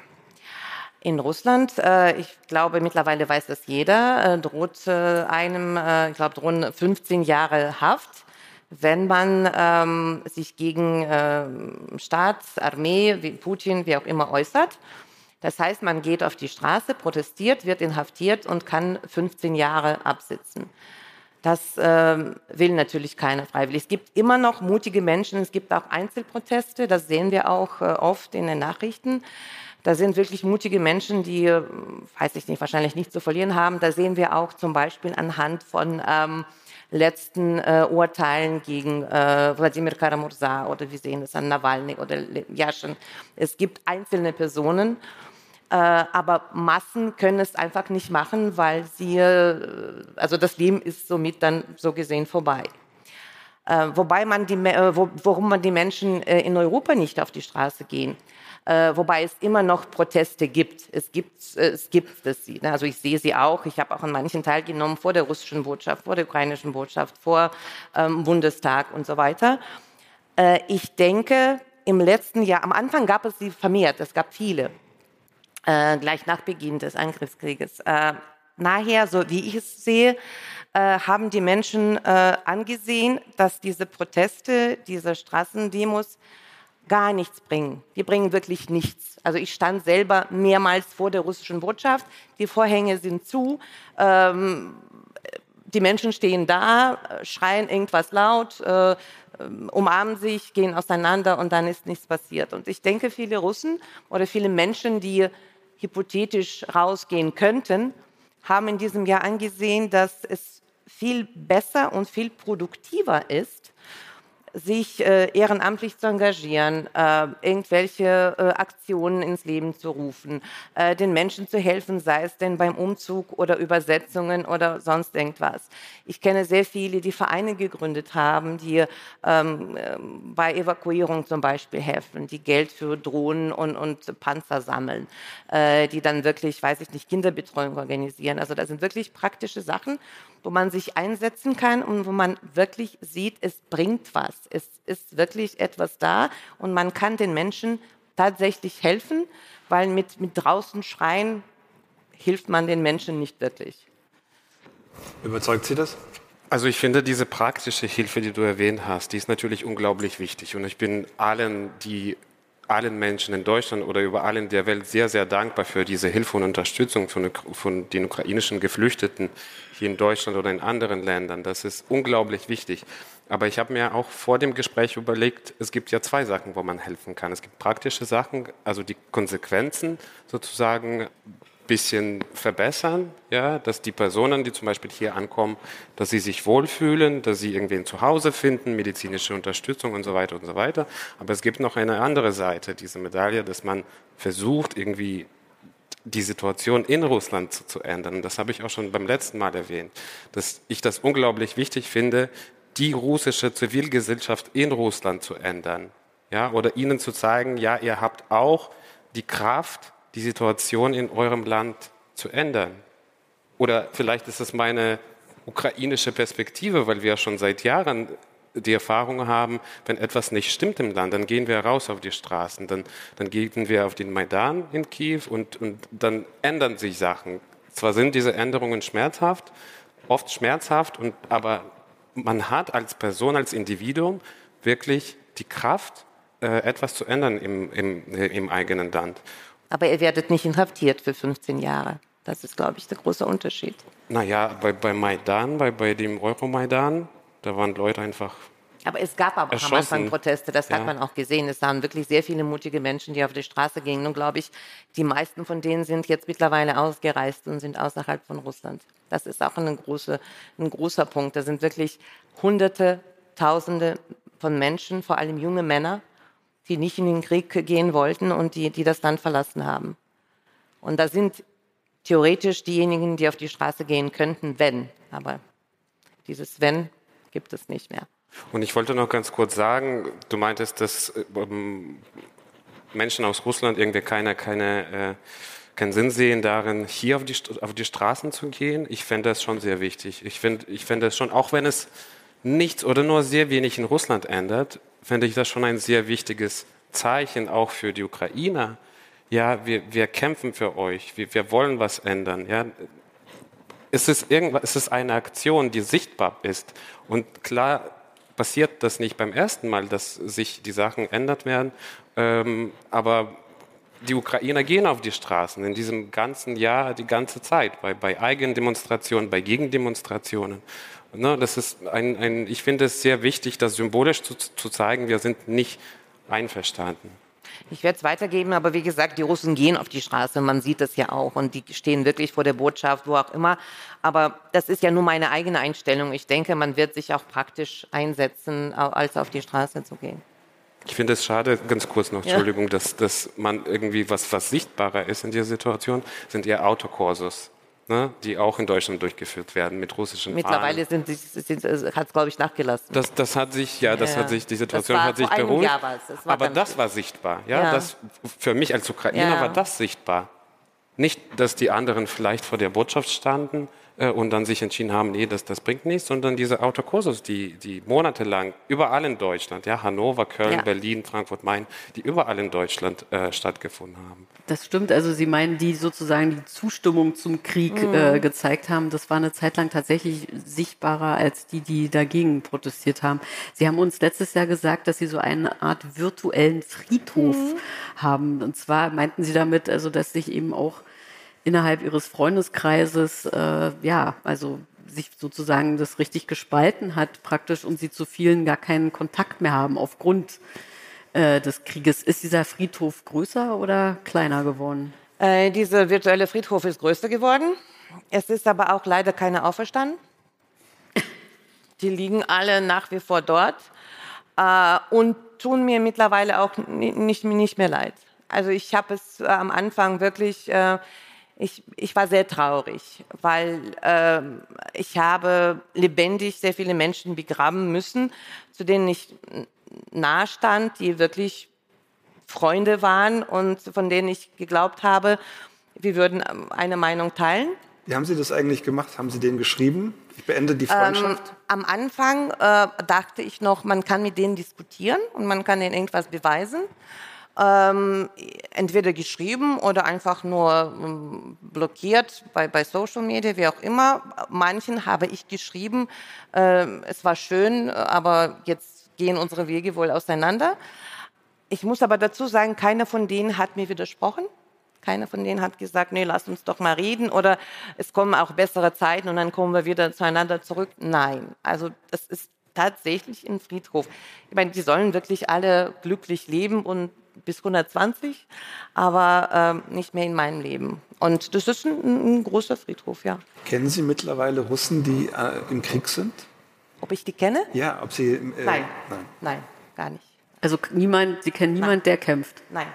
In Russland, äh, ich glaube, mittlerweile weiß das jeder, äh, droht äh, einem, äh, ich glaube, drohen 15 Jahre Haft, wenn man ähm, sich gegen ähm, Staat, Armee, wie Putin, wie auch immer äußert. Das heißt, man geht auf die Straße, protestiert, wird inhaftiert und kann 15 Jahre absitzen. Das äh, will natürlich keiner freiwillig. Es gibt immer noch mutige Menschen, es gibt auch Einzelproteste, das sehen wir auch äh, oft in den Nachrichten. Da sind wirklich mutige Menschen, die, weiß ich nicht, wahrscheinlich nichts zu verlieren haben. Da sehen wir auch zum Beispiel anhand von ähm, letzten äh, Urteilen gegen äh, Wladimir Karamurza oder wir sehen es an Nawalny oder Yashin. Es gibt einzelne Personen, äh, aber Massen können es einfach nicht machen, weil sie, äh, also das Leben ist somit dann so gesehen vorbei. Äh, wobei man die, äh, wo, warum man die Menschen äh, in Europa nicht auf die Straße gehen. Äh, wobei es immer noch Proteste gibt. Es gibt äh, es gibt es sie. Ne? Also ich sehe sie auch. Ich habe auch an manchen teilgenommen vor der russischen Botschaft, vor der ukrainischen Botschaft, vor ähm, Bundestag und so weiter. Äh, ich denke, im letzten Jahr, am Anfang gab es sie vermehrt. Es gab viele äh, gleich nach Beginn des Angriffskrieges. Äh, nachher, so wie ich es sehe, äh, haben die Menschen angesehen, dass diese Proteste, diese Straßendemos gar nichts bringen. Die bringen wirklich nichts. Also ich stand selber mehrmals vor der russischen Botschaft. Die Vorhänge sind zu. Ähm, die Menschen stehen da, schreien irgendwas laut, äh, umarmen sich, gehen auseinander und dann ist nichts passiert. Und ich denke, viele Russen oder viele Menschen, die hypothetisch rausgehen könnten, haben in diesem Jahr angesehen, dass es viel besser und viel produktiver ist, sich äh, ehrenamtlich zu engagieren, äh, irgendwelche äh, Aktionen ins Leben zu rufen, äh, den Menschen zu helfen, sei es denn beim Umzug oder Übersetzungen oder sonst irgendwas. Ich kenne sehr viele, die Vereine gegründet haben, die ähm, ähm bei Evakuierung zum Beispiel helfen, die Geld für Drohnen und, und Panzer sammeln, äh, die dann wirklich, weiß ich nicht, Kinderbetreuung organisieren. Also das sind wirklich praktische Sachen wo man sich einsetzen kann und wo man wirklich sieht, es bringt was. Es ist wirklich etwas da und man kann den Menschen tatsächlich helfen, weil mit, mit draußen schreien hilft man den Menschen nicht wirklich. Überzeugt Sie das? Also ich finde, diese praktische Hilfe, die du erwähnt hast, die ist natürlich unglaublich wichtig. Und ich bin allen, die allen Menschen in Deutschland oder überall in der Welt sehr, sehr dankbar für diese Hilfe und Unterstützung von, von, den ukrainischen Geflüchteten hier in Deutschland oder in anderen Ländern. Das ist unglaublich wichtig. Aber ich habe mir auch vor dem Gespräch überlegt, es gibt ja zwei Sachen, wo man helfen kann. Es gibt praktische Sachen, also die Konsequenzen sozusagen bisschen verbessern, ja, dass die Personen, die zum Beispiel hier ankommen, dass sie sich wohlfühlen, dass sie irgendwen zu Hause finden, medizinische Unterstützung und so weiter und so weiter. Aber es gibt noch eine andere Seite dieser Medaille, dass man versucht, irgendwie die Situation in Russland zu, zu ändern. Das habe ich auch schon beim letzten Mal erwähnt, dass ich das unglaublich wichtig finde, die russische Zivilgesellschaft in Russland zu ändern, ja, oder ihnen zu zeigen, ja, ihr habt auch die Kraft, die Situation in eurem Land zu ändern. Oder vielleicht ist es meine ukrainische Perspektive, weil wir schon seit Jahren die Erfahrung haben, wenn etwas nicht stimmt im Land, dann gehen wir raus auf die Straßen, dann, dann gehen wir auf den Maidan in Kiew und, und dann ändern sich Sachen. Zwar sind diese Änderungen schmerzhaft, oft schmerzhaft, und, aber man hat als Person, als Individuum wirklich die Kraft, äh, etwas zu ändern im, im, im eigenen Land. Aber ihr werdet nicht inhaftiert für 15 Jahre. Das ist, glaube ich, der große Unterschied. Naja, bei, bei Maidan, bei, bei dem Euromaidan, da waren Leute einfach. Aber es gab aber auch am Anfang Proteste, das ja. hat man auch gesehen. Es waren wirklich sehr viele mutige Menschen, die auf die Straße gingen. Und glaube ich, die meisten von denen sind jetzt mittlerweile ausgereist und sind außerhalb von Russland. Das ist auch eine große, ein großer Punkt. Da sind wirklich Hunderte, Tausende von Menschen, vor allem junge Männer, die nicht in den Krieg gehen wollten und die, die das Land verlassen haben. Und da sind theoretisch diejenigen, die auf die Straße gehen könnten, wenn. Aber dieses Wenn gibt es nicht mehr. Und ich wollte noch ganz kurz sagen, du meintest, dass ähm, Menschen aus Russland irgendwie keine, keine, äh, keinen Sinn sehen darin, hier auf die, auf die Straßen zu gehen. Ich fände das schon sehr wichtig. Ich finde ich fänd das schon, auch wenn es nichts oder nur sehr wenig in Russland ändert, fände ich das schon ein sehr wichtiges Zeichen auch für die Ukrainer. Ja, wir, wir kämpfen für euch, wir, wir wollen was ändern. Ja. Es, ist irgendwas, es ist eine Aktion, die sichtbar ist. Und klar passiert das nicht beim ersten Mal, dass sich die Sachen ändert werden, ähm, aber die Ukrainer gehen auf die Straßen in diesem ganzen Jahr die ganze Zeit, bei, bei Eigendemonstrationen, bei Gegendemonstrationen. Ne, das ist ein, ein, ich finde es sehr wichtig, das symbolisch zu, zu zeigen, wir sind nicht einverstanden. Ich werde es weitergeben, aber wie gesagt, die Russen gehen auf die Straße, man sieht das ja auch und die stehen wirklich vor der Botschaft, wo auch immer. Aber das ist ja nur meine eigene Einstellung. Ich denke, man wird sich auch praktisch einsetzen, als auf die Straße zu gehen. Ich finde es schade, ganz kurz noch, Entschuldigung, ja. dass, dass man irgendwie was, was sichtbarer ist in dieser Situation, sind eher Autokursus. Ne, die auch in Deutschland durchgeführt werden mit russischen Mittlerweile Fahnen. sind, sind, sind, hat es, glaube ich, nachgelassen. Das, das hat sich, ja, das Ja. hat sich, die Situation war hat sich beruhigt. Das aber das war sichtbar. Ja, Ja. Das, für mich als Ukrainer Ja. war das sichtbar. Nicht, dass die anderen vielleicht vor der Botschaft standen äh, und dann sich entschieden haben, nee, das, das bringt nichts, sondern diese Autokursus, die, die monatelang überall in Deutschland, ja, Hannover, Köln, Ja. Berlin, Frankfurt, Main, die überall in Deutschland äh, stattgefunden haben. Das stimmt, also Sie meinen, die sozusagen die Zustimmung zum Krieg Mhm. äh, gezeigt haben, das war eine Zeit lang tatsächlich sichtbarer als die, die dagegen protestiert haben. Sie haben uns letztes Jahr gesagt, dass Sie so eine Art virtuellen Friedhof Mhm. haben. Und zwar meinten Sie damit, also dass sich eben auch innerhalb Ihres Freundeskreises, äh, ja, also sich sozusagen das richtig gespalten hat praktisch und Sie zu vielen gar keinen Kontakt mehr haben aufgrund äh, des Krieges. Ist dieser Friedhof größer oder kleiner geworden? Äh, dieser virtuelle Friedhof ist größer geworden. Es ist aber auch leider keiner auferstanden. Die liegen alle nach wie vor dort äh, und tun mir mittlerweile auch ni- nicht, nicht mehr leid. Also ich habe es äh, am Anfang wirklich, äh, ich, ich war sehr traurig, weil äh, ich habe lebendig sehr viele Menschen begraben müssen, zu denen ich nahe stand, die wirklich Freunde waren und von denen ich geglaubt habe, wir würden ähm, eine Meinung teilen. Wie haben Sie das eigentlich gemacht? Haben Sie denen geschrieben? Ich beende die Freundschaft. Ähm, am Anfang äh, dachte ich noch, man kann mit denen diskutieren und man kann ihnen irgendwas beweisen. Ähm, entweder geschrieben oder einfach nur ähm, blockiert bei, bei Social Media, wie auch immer. Manchen habe ich geschrieben, ähm, es war schön, aber jetzt gehen unsere Wege wohl auseinander. Ich muss aber dazu sagen, keiner von denen hat mir widersprochen. Keiner von denen hat gesagt, nee, lass uns doch mal reden oder es kommen auch bessere Zeiten und dann kommen wir wieder zueinander zurück. Nein, also das ist tatsächlich ein Friedhof. Ich meine, die sollen wirklich alle glücklich leben und bis 120, aber ähm, nicht mehr in meinem Leben. Und das ist ein, ein großer Friedhof, ja. Kennen Sie mittlerweile Russen, die äh, im Krieg sind? Ob ich die kenne? Ja, ob Sie. Äh, Nein. nein. Nein, gar nicht. Also niemand, Sie kennen niemand, der kämpft. Nein.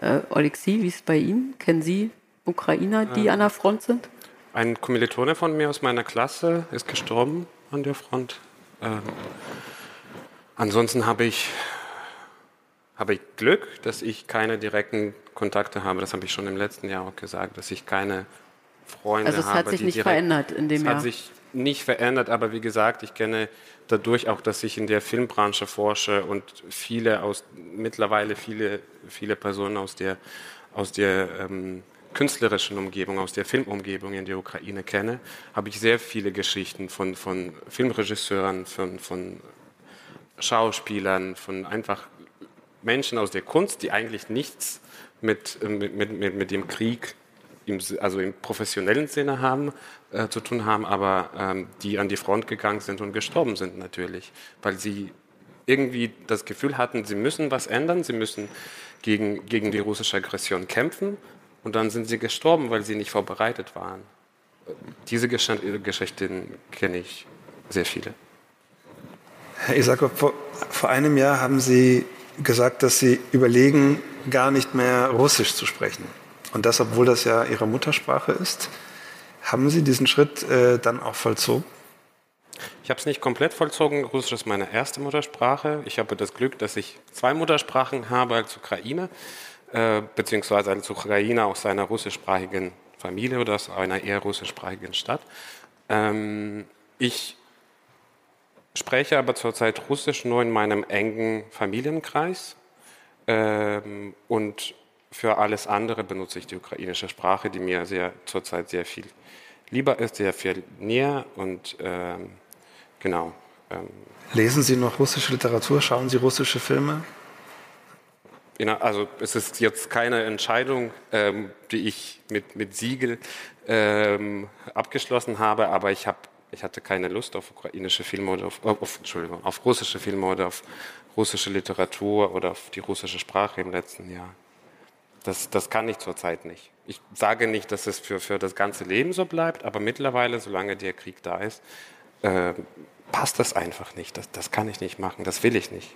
Äh, Alexei, wie ist es bei Ihnen? Kennen Sie Ukrainer, die an der Front sind? Ein Kommilitone von mir aus meiner Klasse ist gestorben an der Front. Ähm, ansonsten habe ich, habe ich Glück, dass ich keine direkten Kontakte habe. Das habe ich schon im letzten Jahr auch gesagt, dass ich keine Freunde Also es habe. hat sich nicht verändert in dem es Jahr. hat sich nicht verändert, aber wie gesagt, ich kenne dadurch auch, dass ich in der Filmbranche forsche und viele aus mittlerweile viele viele Personen aus der aus der ähm, künstlerischen Umgebung, aus der Filmumgebung in der Ukraine kenne, habe ich sehr viele Geschichten von von Filmregisseuren, von von Schauspielern, von einfach Menschen aus der Kunst, die eigentlich nichts mit, äh, mit, mit, mit, dem Krieg, im, also im professionellen Sinne haben, äh, zu tun haben, aber ähm, die an die Front gegangen sind und gestorben sind natürlich, weil sie irgendwie das Gefühl hatten, sie müssen was ändern, sie müssen gegen, gegen die russische Aggression kämpfen und dann sind sie gestorben, weil sie nicht vorbereitet waren. Diese Gesch- Geschichten kenne ich sehr viele. Herr Isakov, vor, vor einem Jahr haben Sie gesagt, dass Sie überlegen, gar nicht mehr Russisch zu sprechen. Und das, obwohl das ja Ihre Muttersprache ist. Haben Sie diesen Schritt äh, dann auch vollzogen? Ich habe es nicht komplett vollzogen. Russisch ist meine erste Muttersprache. Ich habe das Glück, dass ich zwei Muttersprachen habe als Ukrainer, äh, beziehungsweise als Ukrainer aus einer russischsprachigen Familie oder aus einer eher russischsprachigen Stadt. Ähm, ich spreche aber zurzeit Russisch nur in meinem engen Familienkreis. Ähm, und für alles andere benutze ich die ukrainische Sprache, die mir sehr, zurzeit sehr viel lieber ist, sehr viel näher und ähm, genau. Ähm, Lesen Sie noch russische Literatur? Schauen Sie russische Filme? in, also es ist jetzt keine Entscheidung, ähm, die ich mit, mit Siegel ähm, abgeschlossen habe, aber ich, hab, ich hatte keine Lust auf ukrainische Filme oder auf, auf, Entschuldigung, auf russische Filme oder auf russische Literatur oder auf die russische Sprache im letzten Jahr. Das, das kann ich zurzeit nicht. Ich sage nicht, dass es für, für das ganze Leben so bleibt, aber mittlerweile, solange der Krieg da ist, äh, passt das einfach nicht. Das, das kann ich nicht machen, das will ich nicht.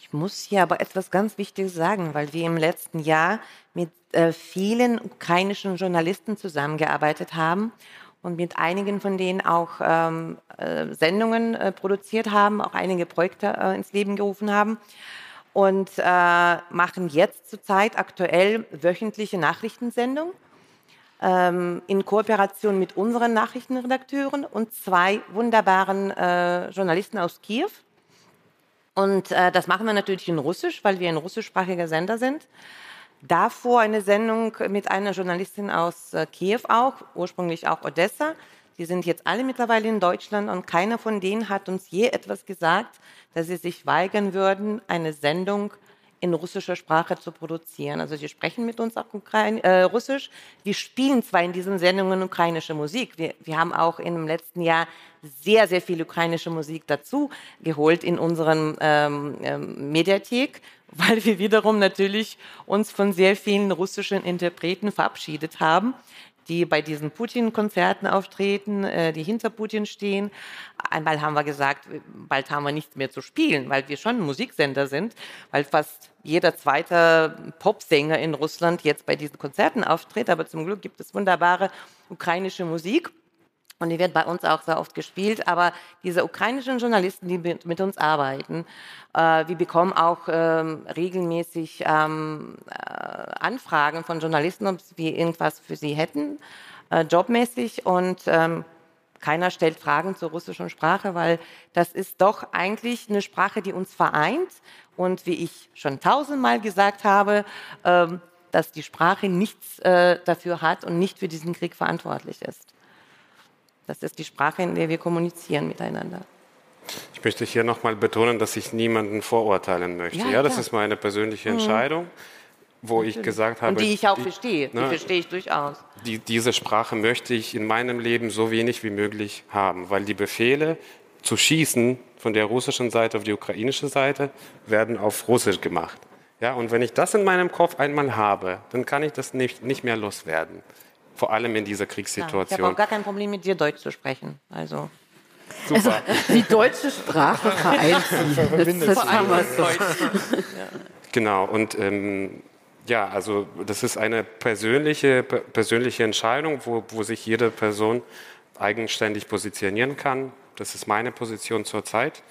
Ich muss hier aber etwas ganz Wichtiges sagen, weil wir im letzten Jahr mit äh, vielen ukrainischen Journalisten zusammengearbeitet haben und mit einigen von denen auch ähm, äh, Sendungen äh, produziert haben, auch einige Projekte äh, ins Leben gerufen haben und äh, machen jetzt zurzeit aktuell wöchentliche Nachrichtensendungen ähm, in Kooperation mit unseren Nachrichtenredakteuren und zwei wunderbaren äh, Journalisten aus Kiew. Und äh, das machen wir natürlich in Russisch, weil wir ein russischsprachiger Sender sind. Davor eine Sendung mit einer Journalistin aus äh, Kiew auch, ursprünglich auch Odessa. Die sind jetzt alle mittlerweile in Deutschland und keiner von denen hat uns je etwas gesagt, dass sie sich weigern würden, eine Sendung in russischer Sprache zu produzieren. Also sie sprechen mit uns auch Ukraine, äh, Russisch. Wir spielen zwar in diesen Sendungen ukrainische Musik. Wir, wir haben auch im letzten Jahr sehr, sehr viel ukrainische Musik dazu geholt in unseren ähm, ähm, Mediathek, weil wir wiederum natürlich uns von sehr vielen russischen Interpreten verabschiedet haben die bei diesen Putin-Konzerten auftreten, äh, die hinter Putin stehen. Einmal haben wir gesagt, bald haben wir nichts mehr zu spielen, weil wir schon Musiksender sind, weil fast jeder zweite Popsänger in Russland jetzt bei diesen Konzerten auftritt. Aber zum Glück gibt es wunderbare ukrainische Musik. Und die wird bei uns auch sehr oft gespielt. Aber diese ukrainischen Journalisten, die mit, uns arbeiten, äh, wir bekommen auch ähm, regelmäßig ähm, äh, Anfragen von Journalisten, ob wir irgendwas für sie hätten, äh, jobmäßig. Und ähm, keiner stellt Fragen zur russischen Sprache, weil das ist doch eigentlich eine Sprache, die uns vereint. Und wie ich schon tausendmal gesagt habe, ähm, dass die Sprache nichts äh, dafür hat und nicht für diesen Krieg verantwortlich ist. Das ist die Sprache, in der wir kommunizieren miteinander. Ich möchte hier nochmal betonen, dass ich niemanden vorurteilen möchte. Ja, ja das ist meine persönliche mhm. Entscheidung, mhm. wo Natürlich. ich gesagt habe. Und die ich auch die, verstehe. Ne, die verstehe ich durchaus. Die, diese Sprache möchte ich in meinem Leben so wenig wie möglich haben, weil die Befehle zu schießen von der russischen Seite auf die ukrainische Seite werden auf Russisch gemacht. Ja, und wenn ich das in meinem Kopf einmal habe, dann kann ich das nicht, nicht mehr loswerden vor allem in dieser Kriegssituation. Ja, ich habe auch gar kein Problem mit dir Deutsch zu sprechen. Also Super. Also, die deutsche Sprache vereint sie. Das haben wir so. Genau, und ähm, ja, also das ist eine persönliche, persönliche Entscheidung, wo, wo sich jede Person eigenständig positionieren kann. Das ist meine Position zurzeit.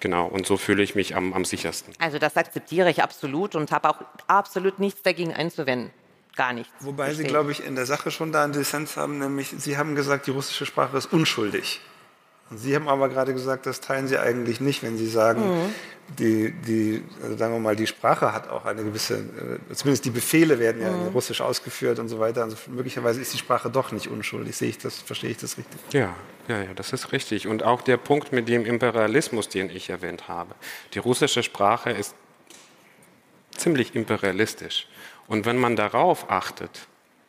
Genau, und so fühle ich mich am, am sichersten. Also das akzeptiere ich absolut und habe auch absolut nichts dagegen einzuwenden gar nichts. Wobei verstehen. Sie, glaube ich, in der Sache schon da einen Dissens haben, nämlich Sie haben gesagt, die russische Sprache ist unschuldig. Und Sie haben aber gerade gesagt, das teilen Sie eigentlich nicht, wenn Sie sagen, mhm. die, die also sagen wir mal, die Sprache hat auch eine gewisse, äh, zumindest die Befehle werden ja mhm. Russisch ausgeführt und so weiter. Also möglicherweise ist die Sprache doch nicht unschuldig. Sehe ich das, verstehe ich das richtig? Ja, ja, ja, das ist richtig. Und auch der Punkt mit dem Imperialismus, den ich erwähnt habe. Die russische Sprache ist ziemlich imperialistisch. Und wenn man darauf achtet,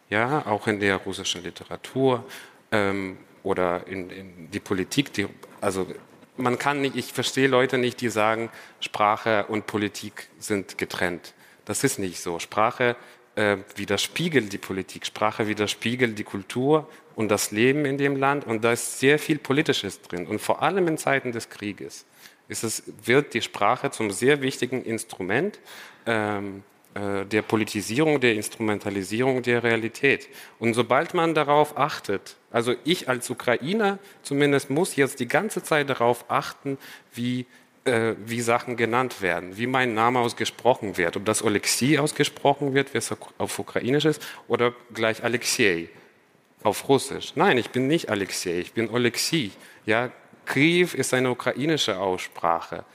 ja, auch in der russischen Literatur ähm, oder in, in, die Politik, die, also man kann nicht, ich verstehe Leute nicht, die sagen, Sprache und Politik sind getrennt. Das ist nicht so. Sprache äh, widerspiegelt die Politik, Sprache widerspiegelt die Kultur und das Leben in dem Land und da ist sehr viel Politisches drin. Und vor allem in Zeiten des Krieges ist es, wird die Sprache zum sehr wichtigen Instrument ähm, äh, der Politisierung, der Instrumentalisierung der Realität. Und sobald man darauf achtet, also ich als Ukrainer zumindest muss jetzt die ganze Zeit darauf achten, wie, äh, wie Sachen genannt werden, wie mein Name ausgesprochen wird, ob das Alexei ausgesprochen wird, wie es auf Ukrainisch ist, oder gleich Alexei auf Russisch. Nein, ich bin nicht Alexei, ich bin Alexei. Ja, Kiew ist eine ukrainische Aussprache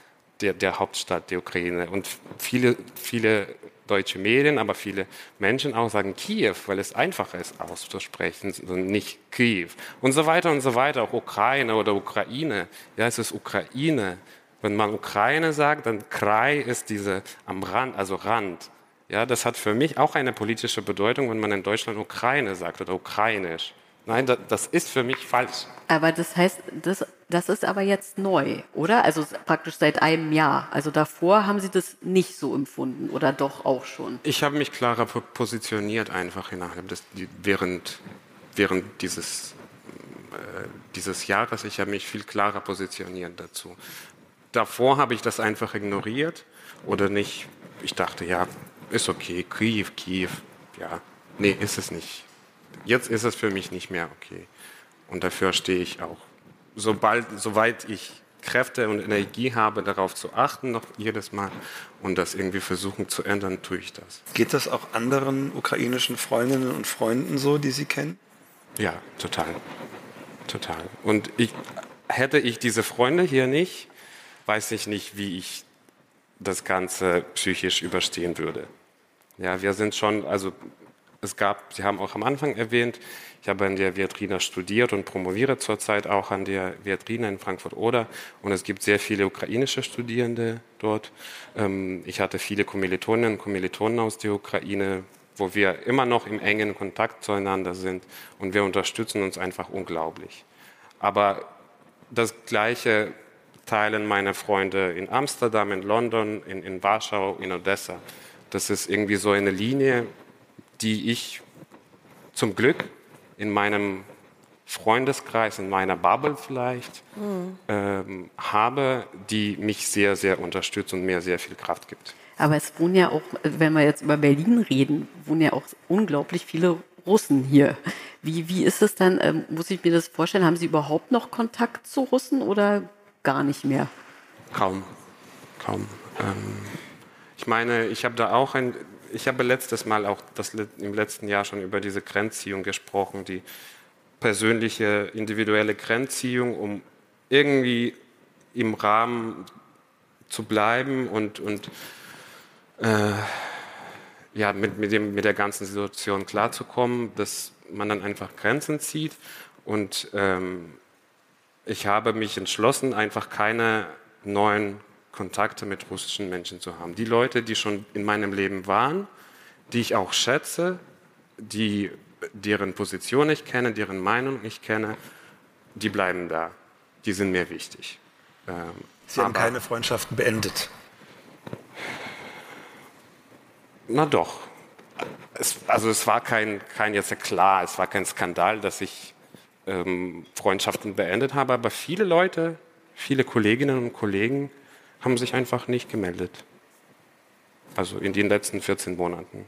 der, der Hauptstadt der Ukraine. Und viele, viele deutsche Medien, aber viele Menschen auch sagen Kiew, weil es einfacher ist auszusprechen nicht Kiew. Und so weiter und so weiter, auch Ukraine oder Ukraine. Ja, es ist Ukraine. Wenn man Ukraine sagt, dann Krei ist diese am Rand, also Rand. Ja, das hat für mich auch eine politische Bedeutung, wenn man in Deutschland Ukraine sagt oder ukrainisch. Nein, das ist für mich falsch. Aber das heißt, das, das ist aber jetzt neu, oder? Also praktisch seit einem Jahr. Also davor haben Sie das nicht so empfunden oder doch auch schon? Ich habe mich klarer positioniert einfach innerhalb des, während, während dieses, äh, dieses Jahres. Ich habe mich viel klarer positioniert dazu. Davor habe ich das einfach ignoriert oder nicht. Ich dachte, ja, ist okay, Kiew, Kiew, ja, nee, ist es nicht. Jetzt ist es für mich nicht mehr okay. Und dafür stehe ich auch. Sobald, soweit ich Kräfte und Energie habe, darauf zu achten, noch jedes Mal und das irgendwie versuchen zu ändern, tue ich das. Geht das auch anderen ukrainischen Freundinnen und Freunden so, die Sie kennen? Ja, total. Total. Und ich, hätte ich diese Freunde hier nicht, weiß ich nicht, wie ich das Ganze psychisch überstehen würde. Ja, wir sind schon, also es gab, Sie haben auch am Anfang erwähnt, ich habe an der Viatrina studiert und promoviere zurzeit auch an der Viatrina in Frankfurt-Oder. Und es gibt sehr viele ukrainische Studierende dort. Ähm, ich hatte viele Kommilitoninnen und Kommilitonen aus der Ukraine, wo wir immer noch im engen Kontakt zueinander sind. Und wir unterstützen uns einfach unglaublich. Aber das Gleiche teilen meine Freunde in Amsterdam, in London, in, in Warschau, in Odessa. Das ist irgendwie so eine Linie, die ich zum Glück in meinem Freundeskreis, in meiner Bubble vielleicht mhm. ähm, habe, die mich sehr, sehr unterstützt und mir sehr viel Kraft gibt. Aber es wohnen ja auch, wenn wir jetzt über Berlin reden, wohnen ja auch unglaublich viele Russen hier. Wie, wie ist es dann, ähm, muss ich mir das vorstellen, haben Sie überhaupt noch Kontakt zu Russen oder gar nicht mehr? Kaum, kaum. Ähm, ich meine, ich habe da auch ein, ich habe letztes Mal auch das, im letzten Jahr schon über diese Grenzziehung gesprochen, die persönliche, individuelle Grenzziehung, um irgendwie im Rahmen zu bleiben und, und äh, ja, mit, mit, dem, mit der ganzen Situation klarzukommen, dass man dann einfach Grenzen zieht. Und ähm, ich habe mich entschlossen, einfach keine neuen Kontakte mit russischen Menschen zu haben. Die Leute, die schon in meinem Leben waren, die ich auch schätze, die, deren Position ich kenne, deren Meinung ich kenne, die bleiben da. Die sind mir wichtig. Ähm, Sie haben keine Freundschaften beendet. Na doch. Es, also es war kein, kein jetzt klar, es war kein Skandal, dass ich ähm, Freundschaften beendet habe, aber viele Leute, viele Kolleginnen und Kollegen haben sich einfach nicht gemeldet. Also in den letzten 14 Monaten.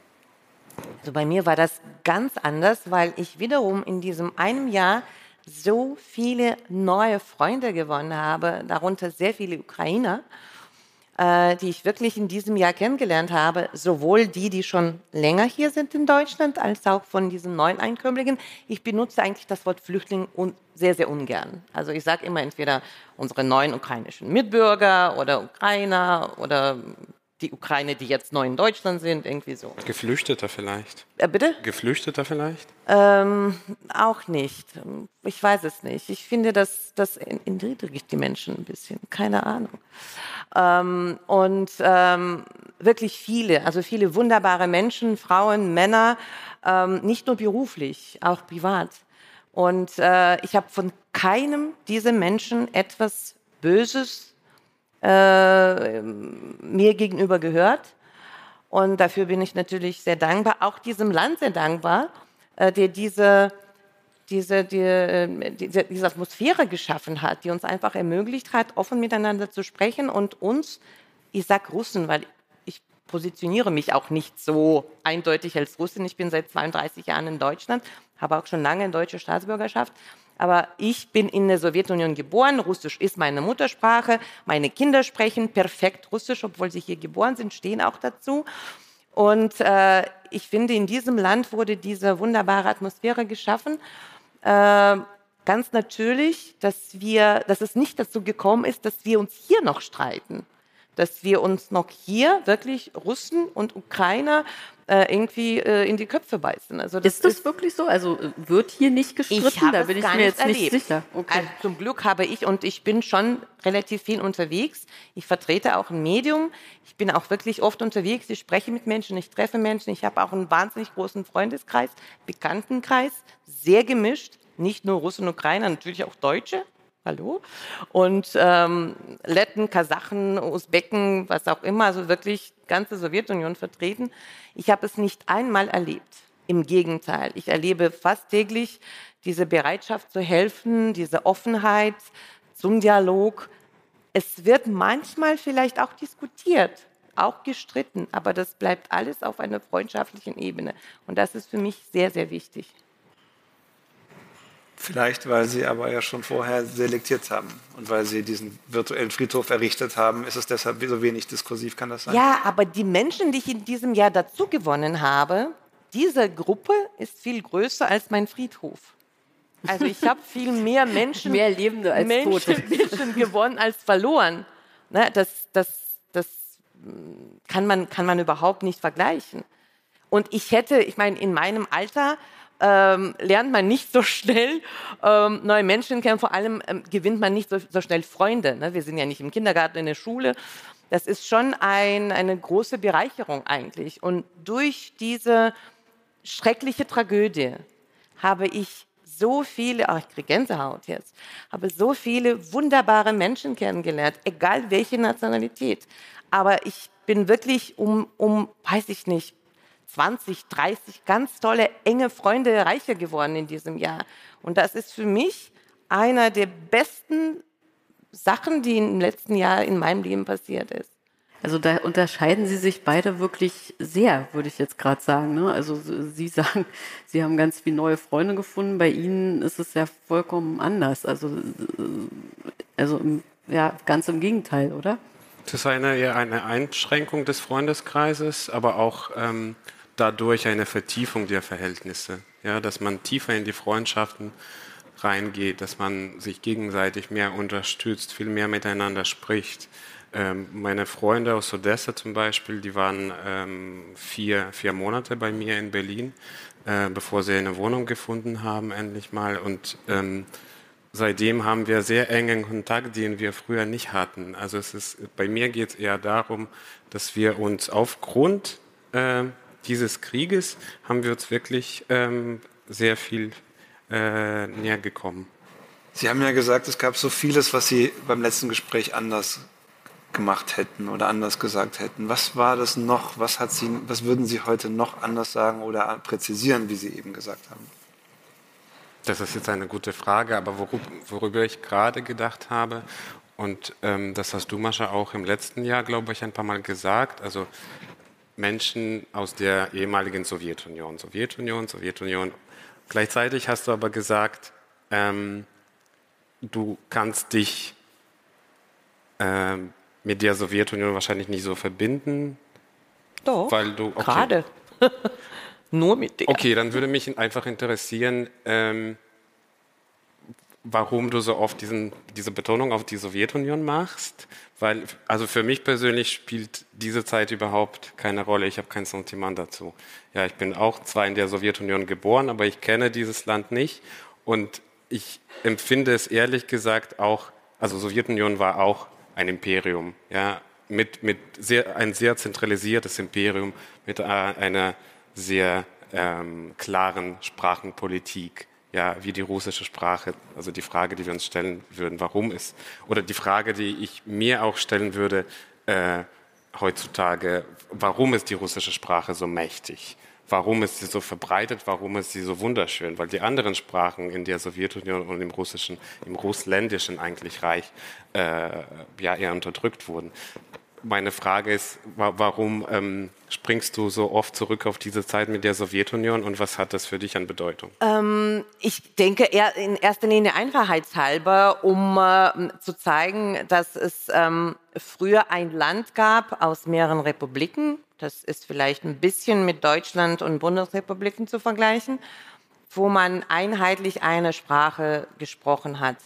Also bei mir war das ganz anders, weil ich wiederum in diesem einem Jahr so viele neue Freunde gewonnen habe, darunter sehr viele Ukrainer, äh, die ich wirklich in diesem Jahr kennengelernt habe, sowohl die, die schon länger hier sind in Deutschland, als auch von diesen neuen Einkömmlingen. Ich benutze eigentlich das Wort Flüchtling sehr, sehr ungern. Also ich sage immer entweder unsere neuen ukrainischen Mitbürger oder Ukrainer oder die Ukraine, die jetzt neu in Deutschland sind, irgendwie so. Geflüchteter vielleicht. Äh, bitte? Geflüchteter vielleicht? Ähm, auch nicht. Ich weiß es nicht. Ich finde, das, das entniedrigt die Menschen ein bisschen. Keine Ahnung. Ähm, und ähm, wirklich viele, also viele wunderbare Menschen, Frauen, Männer, ähm, nicht nur beruflich, auch privat. Und äh, ich habe von keinem dieser Menschen etwas Böses äh, mir gegenüber gehört. Und dafür bin ich natürlich sehr dankbar, auch diesem Land sehr dankbar, äh, der diese, diese, die, äh, diese, diese Atmosphäre geschaffen hat, die uns einfach ermöglicht hat, offen miteinander zu sprechen und uns, ich sag Russen, weil ich positioniere mich auch nicht so eindeutig als Russin. Ich bin seit 32 Jahren in Deutschland, habe auch schon lange eine deutsche Staatsbürgerschaft aber ich bin in der Sowjetunion geboren, Russisch ist meine Muttersprache, meine Kinder sprechen perfekt Russisch, obwohl sie hier geboren sind, stehen auch dazu. Und äh, ich finde, in diesem Land wurde diese wunderbare Atmosphäre geschaffen. Äh, ganz natürlich, dass, wir, dass es nicht dazu gekommen ist, dass wir uns hier noch streiten dass wir uns noch hier wirklich Russen und Ukrainer äh, irgendwie äh, in die Köpfe beißen. Also das ist das ist, wirklich so? Also äh, wird hier nicht gestritten? Da bin ich mir jetzt erlebt. nicht sicher. Okay. Also zum Glück habe ich und ich bin schon relativ viel unterwegs. Ich vertrete auch ein Medium. Ich bin auch wirklich oft unterwegs. Ich spreche mit Menschen, ich treffe Menschen. Ich habe auch einen wahnsinnig großen Freundeskreis, Bekanntenkreis, sehr gemischt. Nicht nur Russen und Ukrainer, natürlich auch Deutsche. Hallo? Und ähm, Letten, Kasachen, Usbeken, was auch immer, also wirklich ganze Sowjetunion vertreten. Ich habe es nicht einmal erlebt. Im Gegenteil, ich erlebe fast täglich diese Bereitschaft zu helfen, diese Offenheit zum Dialog. Es wird manchmal vielleicht auch diskutiert, auch gestritten, aber das bleibt alles auf einer freundschaftlichen Ebene. Und das ist für mich sehr, sehr wichtig. Vielleicht, weil Sie aber ja schon vorher selektiert haben und weil Sie diesen virtuellen Friedhof errichtet haben, ist es deshalb so wenig diskursiv, kann das sein? Ja, aber die Menschen, die ich in diesem Jahr dazu gewonnen habe, diese Gruppe ist viel größer als mein Friedhof. Also ich habe viel mehr Menschen, mehr Lebende als Menschen, Tote. Menschen gewonnen als verloren. Ne, das, das, das kann, man, kann man überhaupt nicht vergleichen. Und ich hätte, ich meine, in meinem Alter ähm, lernt man nicht so schnell ähm, neue Menschen kennen. Vor allem ähm, gewinnt man nicht so, so schnell Freunde. Ne? Wir sind ja nicht im Kindergarten, in der Schule. Das ist schon ein, eine große Bereicherung eigentlich. Und durch diese schreckliche Tragödie habe ich so viele, ach, ich kriege Gänsehaut jetzt, habe so viele wunderbare Menschen kennengelernt, egal welche Nationalität. Aber ich bin wirklich um, um, weiß ich nicht, 20, 30 ganz tolle, enge Freunde reicher geworden in diesem Jahr. Und das ist für mich einer der besten Sachen, die im letzten Jahr in meinem Leben passiert ist. Also da unterscheiden Sie sich beide wirklich sehr, würde ich jetzt gerade sagen. Ne? Also Sie sagen, Sie haben ganz viele neue Freunde gefunden. Bei Ihnen ist es ja vollkommen anders. Also, äh, also ja, ganz im Gegenteil, oder? Das ist eine, eher eine Einschränkung des Freundeskreises, aber auch ähm, dadurch eine Vertiefung der Verhältnisse. Ja, dass man tiefer in die Freundschaften reingeht, dass man sich gegenseitig mehr unterstützt, viel mehr miteinander spricht. Ähm, meine Freunde aus Odessa zum Beispiel, die waren ähm, vier, vier Monate bei mir in Berlin, äh, bevor sie eine Wohnung gefunden haben, endlich mal. Und ähm, seitdem haben wir sehr engen Kontakt, den wir früher nicht hatten. Also es ist, bei mir geht es eher darum, dass wir uns aufgrund äh, dieses Krieges haben wir uns wirklich ähm, sehr viel äh, näher gekommen. Sie haben ja gesagt, es gab so vieles, was Sie beim letzten Gespräch anders gemacht hätten oder anders gesagt hätten. Was war das noch? Was, hat Sie, was würden Sie heute noch anders sagen oder präzisieren, wie Sie eben gesagt haben? Das ist jetzt eine gute Frage, aber worüber, worüber ich gerade gedacht habe, und ähm, das hast du, Mascha, auch im letzten Jahr, glaube ich, ein paar Mal gesagt, also Menschen aus der ehemaligen Sowjetunion, Sowjetunion, Sowjetunion. Gleichzeitig hast du aber gesagt, ähm, du kannst dich ähm, mit der Sowjetunion wahrscheinlich nicht so verbinden. Doch, weil du, okay. gerade. Nur mit der. Okay, dann würde mich einfach interessieren, ähm, warum du so oft diesen, diese Betonung auf die Sowjetunion machst. Weil, also für mich persönlich spielt diese Zeit überhaupt keine Rolle. Ich habe kein Sentiment dazu. Ja, ich bin auch zwar in der Sowjetunion geboren, aber ich kenne dieses Land nicht. Und ich empfinde es ehrlich gesagt auch, also Sowjetunion war auch ein Imperium, ja, mit, mit sehr, ein sehr zentralisiertes Imperium, mit einer sehr ähm, klaren Sprachenpolitik ja, wie die russische Sprache, also die Frage, die wir uns stellen würden, warum ist, oder die Frage, die ich mir auch stellen würde äh, heutzutage, warum ist die russische Sprache so mächtig? Warum ist sie so verbreitet? Warum ist sie so wunderschön? Weil die anderen Sprachen in der Sowjetunion und im russischen, im russländischen eigentlich Reich äh, ja eher unterdrückt wurden meine Frage ist, warum ähm, springst du so oft zurück auf diese Zeit mit der Sowjetunion und was hat das für dich an Bedeutung? Ähm, ich denke eher in erster Linie einfachheitshalber, um äh, zu zeigen, dass es ähm, früher ein Land gab aus mehreren Republiken. Das ist vielleicht ein bisschen mit Deutschland und Bundesrepubliken zu vergleichen, wo man einheitlich eine Sprache gesprochen hat.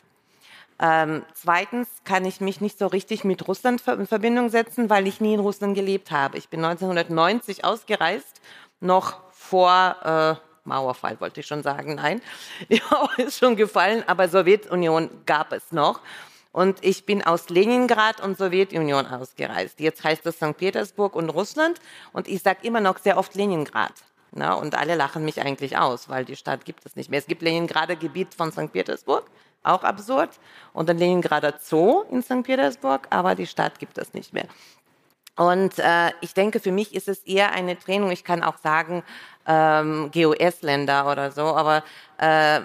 Ähm, zweitens kann ich mich nicht so richtig mit Russland in Verbindung setzen, weil ich nie in Russland gelebt habe. Ich bin 1990 ausgereist, noch vor äh, Mauerfall, wollte ich schon sagen. Nein, die Mauer ist schon gefallen, aber Sowjetunion gab es noch. Und ich bin aus Leningrad und Sowjetunion ausgereist. Jetzt heißt es St. Petersburg und Russland. Und ich sage immer noch sehr oft Leningrad. Na, und alle lachen mich eigentlich aus, weil die Stadt gibt es nicht mehr. Es gibt Leningrader Gebiet von St. Petersburg auch absurd. Und den Leningrader Zoo in St. Petersburg, aber die Stadt gibt es nicht mehr. Und äh, ich denke, für mich ist es eher eine Trennung. Ich kann auch sagen, ähm, GOS-Länder oder so, aber äh,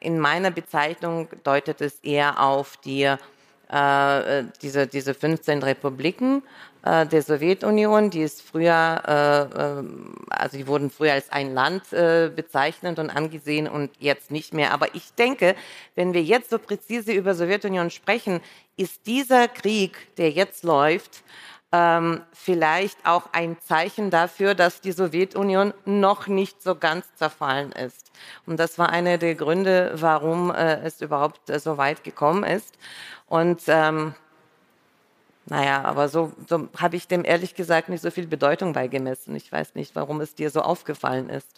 in meiner Bezeichnung deutet es eher auf die, äh, diese, diese 15 Republiken, äh, der Sowjetunion, die ist früher, äh, äh, also die wurden früher als ein Land äh, bezeichnet und angesehen und jetzt nicht mehr. Aber ich denke, wenn wir jetzt so präzise über Sowjetunion sprechen, ist dieser Krieg, der jetzt läuft, ähm, vielleicht auch ein Zeichen dafür, dass die Sowjetunion noch nicht so ganz zerfallen ist. Und das war einer der Gründe, warum äh, es überhaupt äh, so weit gekommen ist. Und ähm, naja, aber so, so habe ich dem ehrlich gesagt nicht so viel Bedeutung beigemessen. Ich weiß nicht, warum es dir so aufgefallen ist.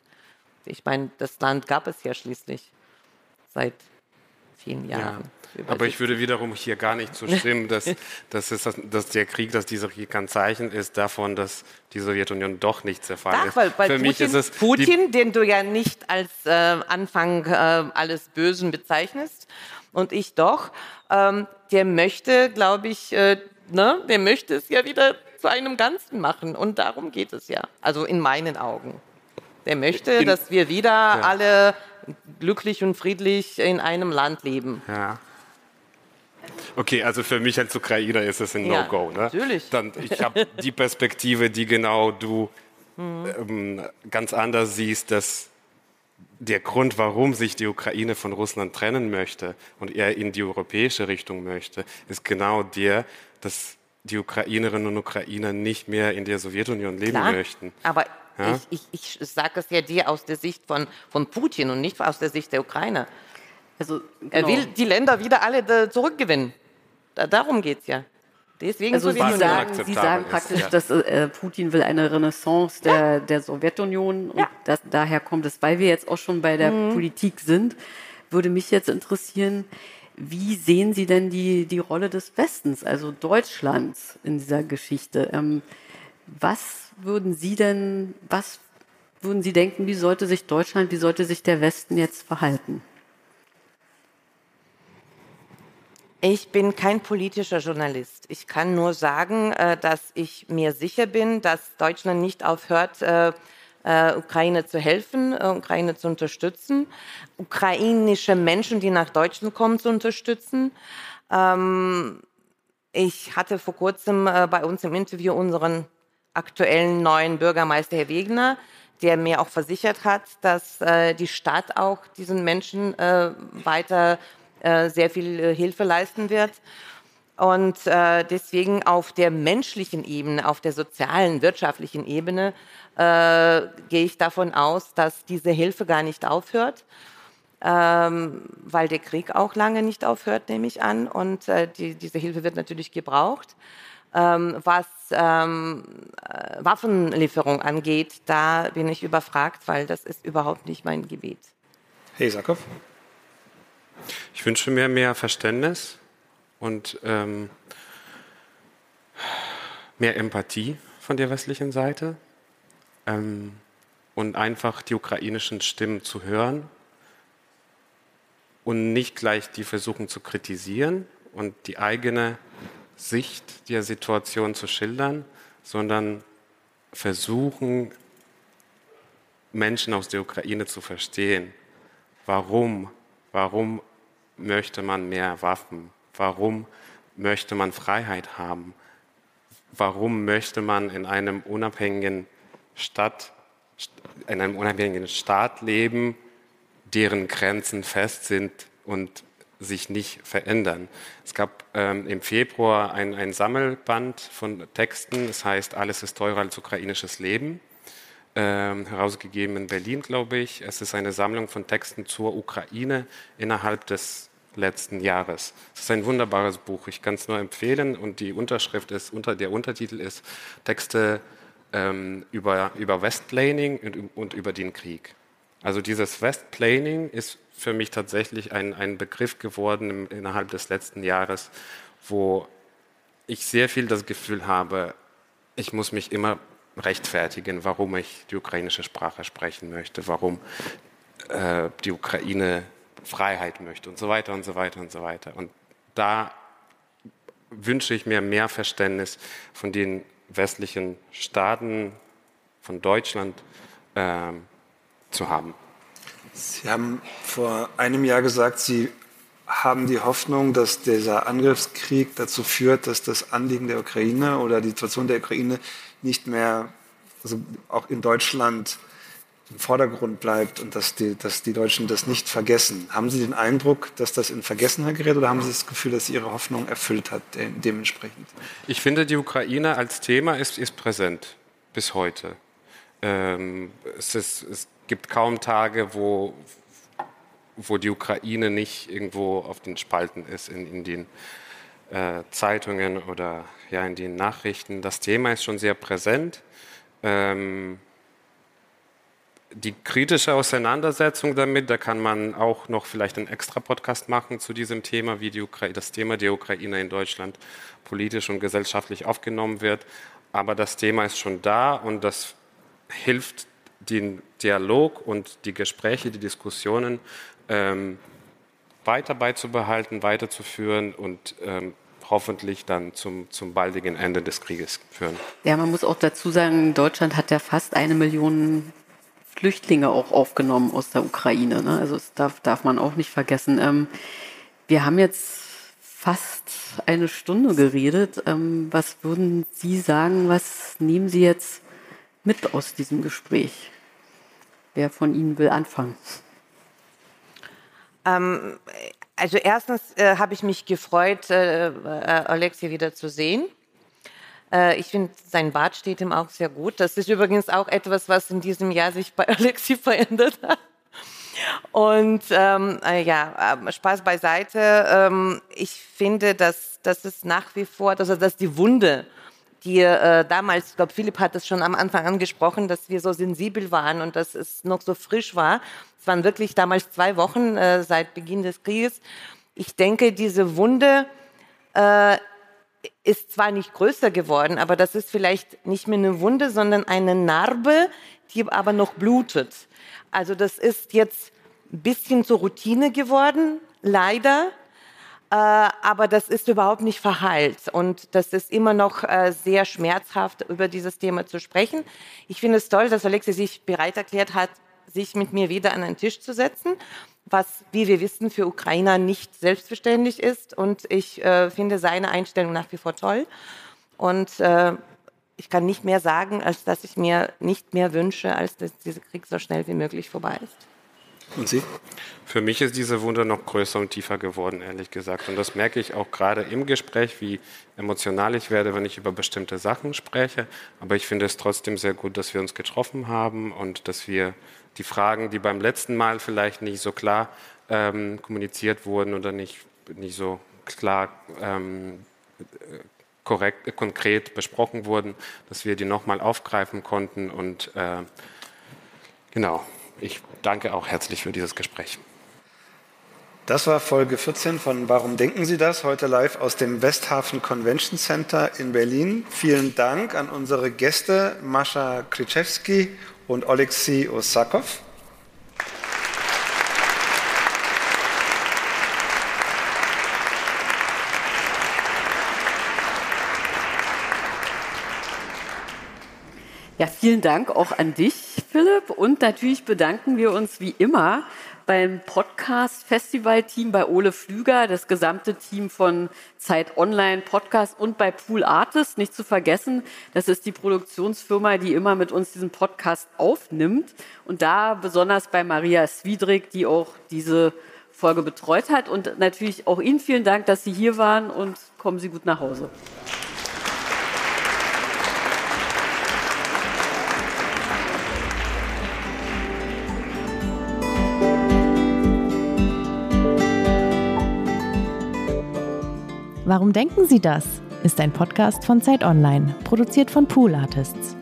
Ich meine, das Land gab es ja schließlich seit vielen Jahren. Ja, aber ich würde wiederum hier gar nicht zustimmen, dass, dass, es, dass der Krieg, dass dieser Krieg ein Zeichen ist davon, dass die Sowjetunion doch nicht zerfallen Ach, ist. Weil, weil Für Putin, mich ist es Putin, den du ja nicht als äh, Anfang äh, alles Bösen bezeichnest und ich doch, ähm, der möchte, glaube ich, äh, ne, der möchte es ja wieder zu einem Ganzen machen. Und darum geht es ja. Also in meinen Augen. Der möchte, dass wir wieder ja. alle glücklich und friedlich in einem Land leben. Ja. Okay, also für mich als Ukrainer ist es ein No-Go. Ne? Natürlich. Dann, ich habe die Perspektive, die genau du mhm. ähm, ganz anders siehst, dass der Grund, warum sich die Ukraine von Russland trennen möchte und eher in die europäische Richtung möchte, ist genau der, dass die Ukrainerinnen und Ukrainer nicht mehr in der Sowjetunion leben Klar, möchten. Aber ja? ich, ich, ich sage es ja dir aus der Sicht von, von Putin und nicht aus der Sicht der Ukraine. Also, genau. Er will die Länder wieder alle zurückgewinnen. Da, darum geht es ja. Deswegen also Sie sagen, Sie sagen praktisch, ja. dass äh, Putin will eine Renaissance der, ja. der Sowjetunion und ja. das, daher kommt es. Weil wir jetzt auch schon bei der mhm. Politik sind, würde mich jetzt interessieren, wie sehen Sie denn die, die Rolle des Westens, also Deutschlands in dieser Geschichte? Ähm, was würden Sie denn, was würden Sie denken, wie sollte sich Deutschland, wie sollte sich der Westen jetzt verhalten? Ich bin kein politischer Journalist. Ich kann nur sagen, äh, dass ich mir sicher bin, dass Deutschland nicht aufhört, äh, Ukraine zu helfen, äh, Ukraine zu unterstützen, ukrainische Menschen, die nach Deutschland kommen, zu unterstützen. Ähm, ich hatte vor kurzem äh, bei uns im Interview unseren aktuellen neuen Bürgermeister, Herr Wegner, der mir auch versichert hat, dass äh, die Stadt auch diesen Menschen äh, weiter äh, sehr viel Hilfe leisten wird. Und äh, deswegen auf der menschlichen Ebene, auf der sozialen, wirtschaftlichen Ebene äh, gehe ich davon aus, dass diese Hilfe gar nicht aufhört, ähm, weil der Krieg auch lange nicht aufhört, nehme ich an. Und äh, die, diese Hilfe wird natürlich gebraucht. Ähm, was ähm, äh, Waffenlieferung angeht, da bin ich überfragt, weil das ist überhaupt nicht mein Gebiet. Hey, Sakov. Ich wünsche mir mehr Verständnis und ähm, mehr Empathie von der westlichen Seite ähm, und einfach die ukrainischen Stimmen zu hören und nicht gleich die versuchen zu kritisieren und die eigene Sicht der Situation zu schildern, sondern versuchen, Menschen aus der Ukraine zu verstehen. Warum? Warum möchte man mehr Waffen? Warum möchte man Freiheit haben? Warum möchte man in einem unabhängigen Stadt, in einem unabhängigen Staat leben, deren Grenzen fest sind und sich nicht verändern. Es gab ähm, im Februar ein, ein, Sammelband von Texten, das heißt Alles ist teurer als ukrainisches Leben, ähm, herausgegeben in Berlin, glaube ich. Es ist eine Sammlung von Texten zur Ukraine innerhalb des letzten Jahres. Es ist ein wunderbares Buch, ich kann es nur empfehlen und die Unterschrift ist, unter, der Untertitel ist Texte ähm, über, über Westplaning und, und, über den Krieg. Also dieses Westplaning ist für mich tatsächlich ein, ein Begriff geworden im, innerhalb des letzten Jahres, wo ich sehr viel das Gefühl habe, ich muss mich immer rechtfertigen, warum ich die ukrainische Sprache sprechen möchte, warum äh, die Ukraine Freiheit möchte und so weiter und so weiter und so weiter. Und da wünsche ich mir mehr Verständnis von den westlichen Staaten, von Deutschland äh, zu haben. Sie haben vor einem Jahr gesagt, Sie haben die Hoffnung, dass dieser Angriffskrieg dazu führt, dass das Anliegen der Ukraine oder die Situation der Ukraine nicht mehr, also auch in Deutschland, im Vordergrund bleibt und dass die, dass die Deutschen das nicht vergessen. Haben Sie den Eindruck, dass das in Vergessenheit gerät oder haben Sie das Gefühl, dass Ihre Hoffnung erfüllt hat de dementsprechend? Ich finde, die Ukraine als Thema ist, ist präsent bis heute. Ähm, es, ist, es gibt kaum Tage, wo, wo die Ukraine nicht irgendwo auf den Spalten ist in, in den äh, Zeitungen oder ja, in den Nachrichten. Das Thema ist schon sehr präsent. Ähm, die kritische Auseinandersetzung damit, da kann man auch noch vielleicht einen extra Podcast machen zu diesem Thema, wie das Thema der Ukraine in Deutschland politisch und gesellschaftlich aufgenommen wird. Aber das Thema ist schon da und das hilft den Dialog und die Gespräche, die Diskussionen ähm, weiter beizubehalten, weiterzuführen und ähm, hoffentlich dann zum, zum baldigen Ende des Krieges führen. Ja, man muss auch dazu sagen, Deutschland hat ja fast eine Million Flüchtlinge auch aufgenommen aus der Ukraine. Ne? Also das darf, darf man auch nicht vergessen. Ähm, wir haben jetzt fast eine Stunde geredet. Ähm, was würden Sie sagen, was nehmen Sie jetzt mit aus diesem Gespräch? Wer von Ihnen will anfangen? Ähm, also erstens äh, habe ich mich gefreut, äh, äh, Alexei wieder zu sehen. Äh, ich finde, sein Bart steht ihm auch sehr gut. Das ist übrigens auch etwas, was in diesem Jahr sich bei Alexi verändert hat. Und ähm, äh, ja, äh, Spaß beiseite. Ähm, ich finde, dass, dass es nach wie vor, also dass die Wunde, die äh, damals, ich glaube, Philipp hat es schon am Anfang angesprochen, dass wir so sensibel waren und dass es noch so frisch war. Es waren wirklich damals zwei Wochen äh, seit Beginn des Krieges. Ich denke, diese Wunde äh, ist zwar nicht größer geworden, aber das ist vielleicht nicht mehr eine Wunde, sondern eine Narbe, die aber noch blutet. Also das ist jetzt ein bisschen zur Routine geworden, leider. Äh, aber das ist überhaupt nicht verheilt und das ist immer noch äh, sehr schmerzhaft, über dieses Thema zu sprechen. Ich finde es toll, dass Alexi sich bereit erklärt hat, sich mit mir wieder an einen Tisch zu setzen was, wie wir wissen, für Ukrainer nicht selbstverständlich ist. Und ich äh, finde seine Einstellung nach wie vor toll. Und äh, ich kann nicht mehr sagen, als dass ich mir nicht mehr wünsche, als dass dieser Krieg so schnell wie möglich vorbei ist. Und Sie? Für mich ist diese Wunde noch größer und tiefer geworden, ehrlich gesagt. Und das merke ich auch gerade im Gespräch, wie emotional ich werde, wenn ich über bestimmte Sachen spreche. Aber ich finde es trotzdem sehr gut, dass wir uns getroffen haben und dass wir die Fragen, die beim letzten Mal vielleicht nicht so klar ähm, kommuniziert wurden oder nicht, nicht so klar ähm, korrekt, äh, konkret besprochen wurden, dass wir die nochmal aufgreifen konnten. Und äh, genau, ich danke auch herzlich für dieses Gespräch. Das war Folge 14 von Warum denken Sie das? Heute live aus dem Westhafen Convention Center in Berlin. Vielen Dank an unsere Gäste Mascha Kriczewski und Oleksiy Osakov. Ja, vielen Dank auch an dich, Philipp. Und natürlich bedanken wir uns wie immer beim Podcast-Festival-Team bei Ole Flüger, das gesamte Team von Zeit Online Podcast und bei Pool Artist. Nicht zu vergessen, das ist die Produktionsfirma, die immer mit uns diesen Podcast aufnimmt. Und da besonders bei Maria Swidrig, die auch diese Folge betreut hat. Und natürlich auch Ihnen vielen Dank, dass Sie hier waren und kommen Sie gut nach Hause. Warum denken Sie das? ist ein Podcast von Zeit Online, produziert von Pool Artists.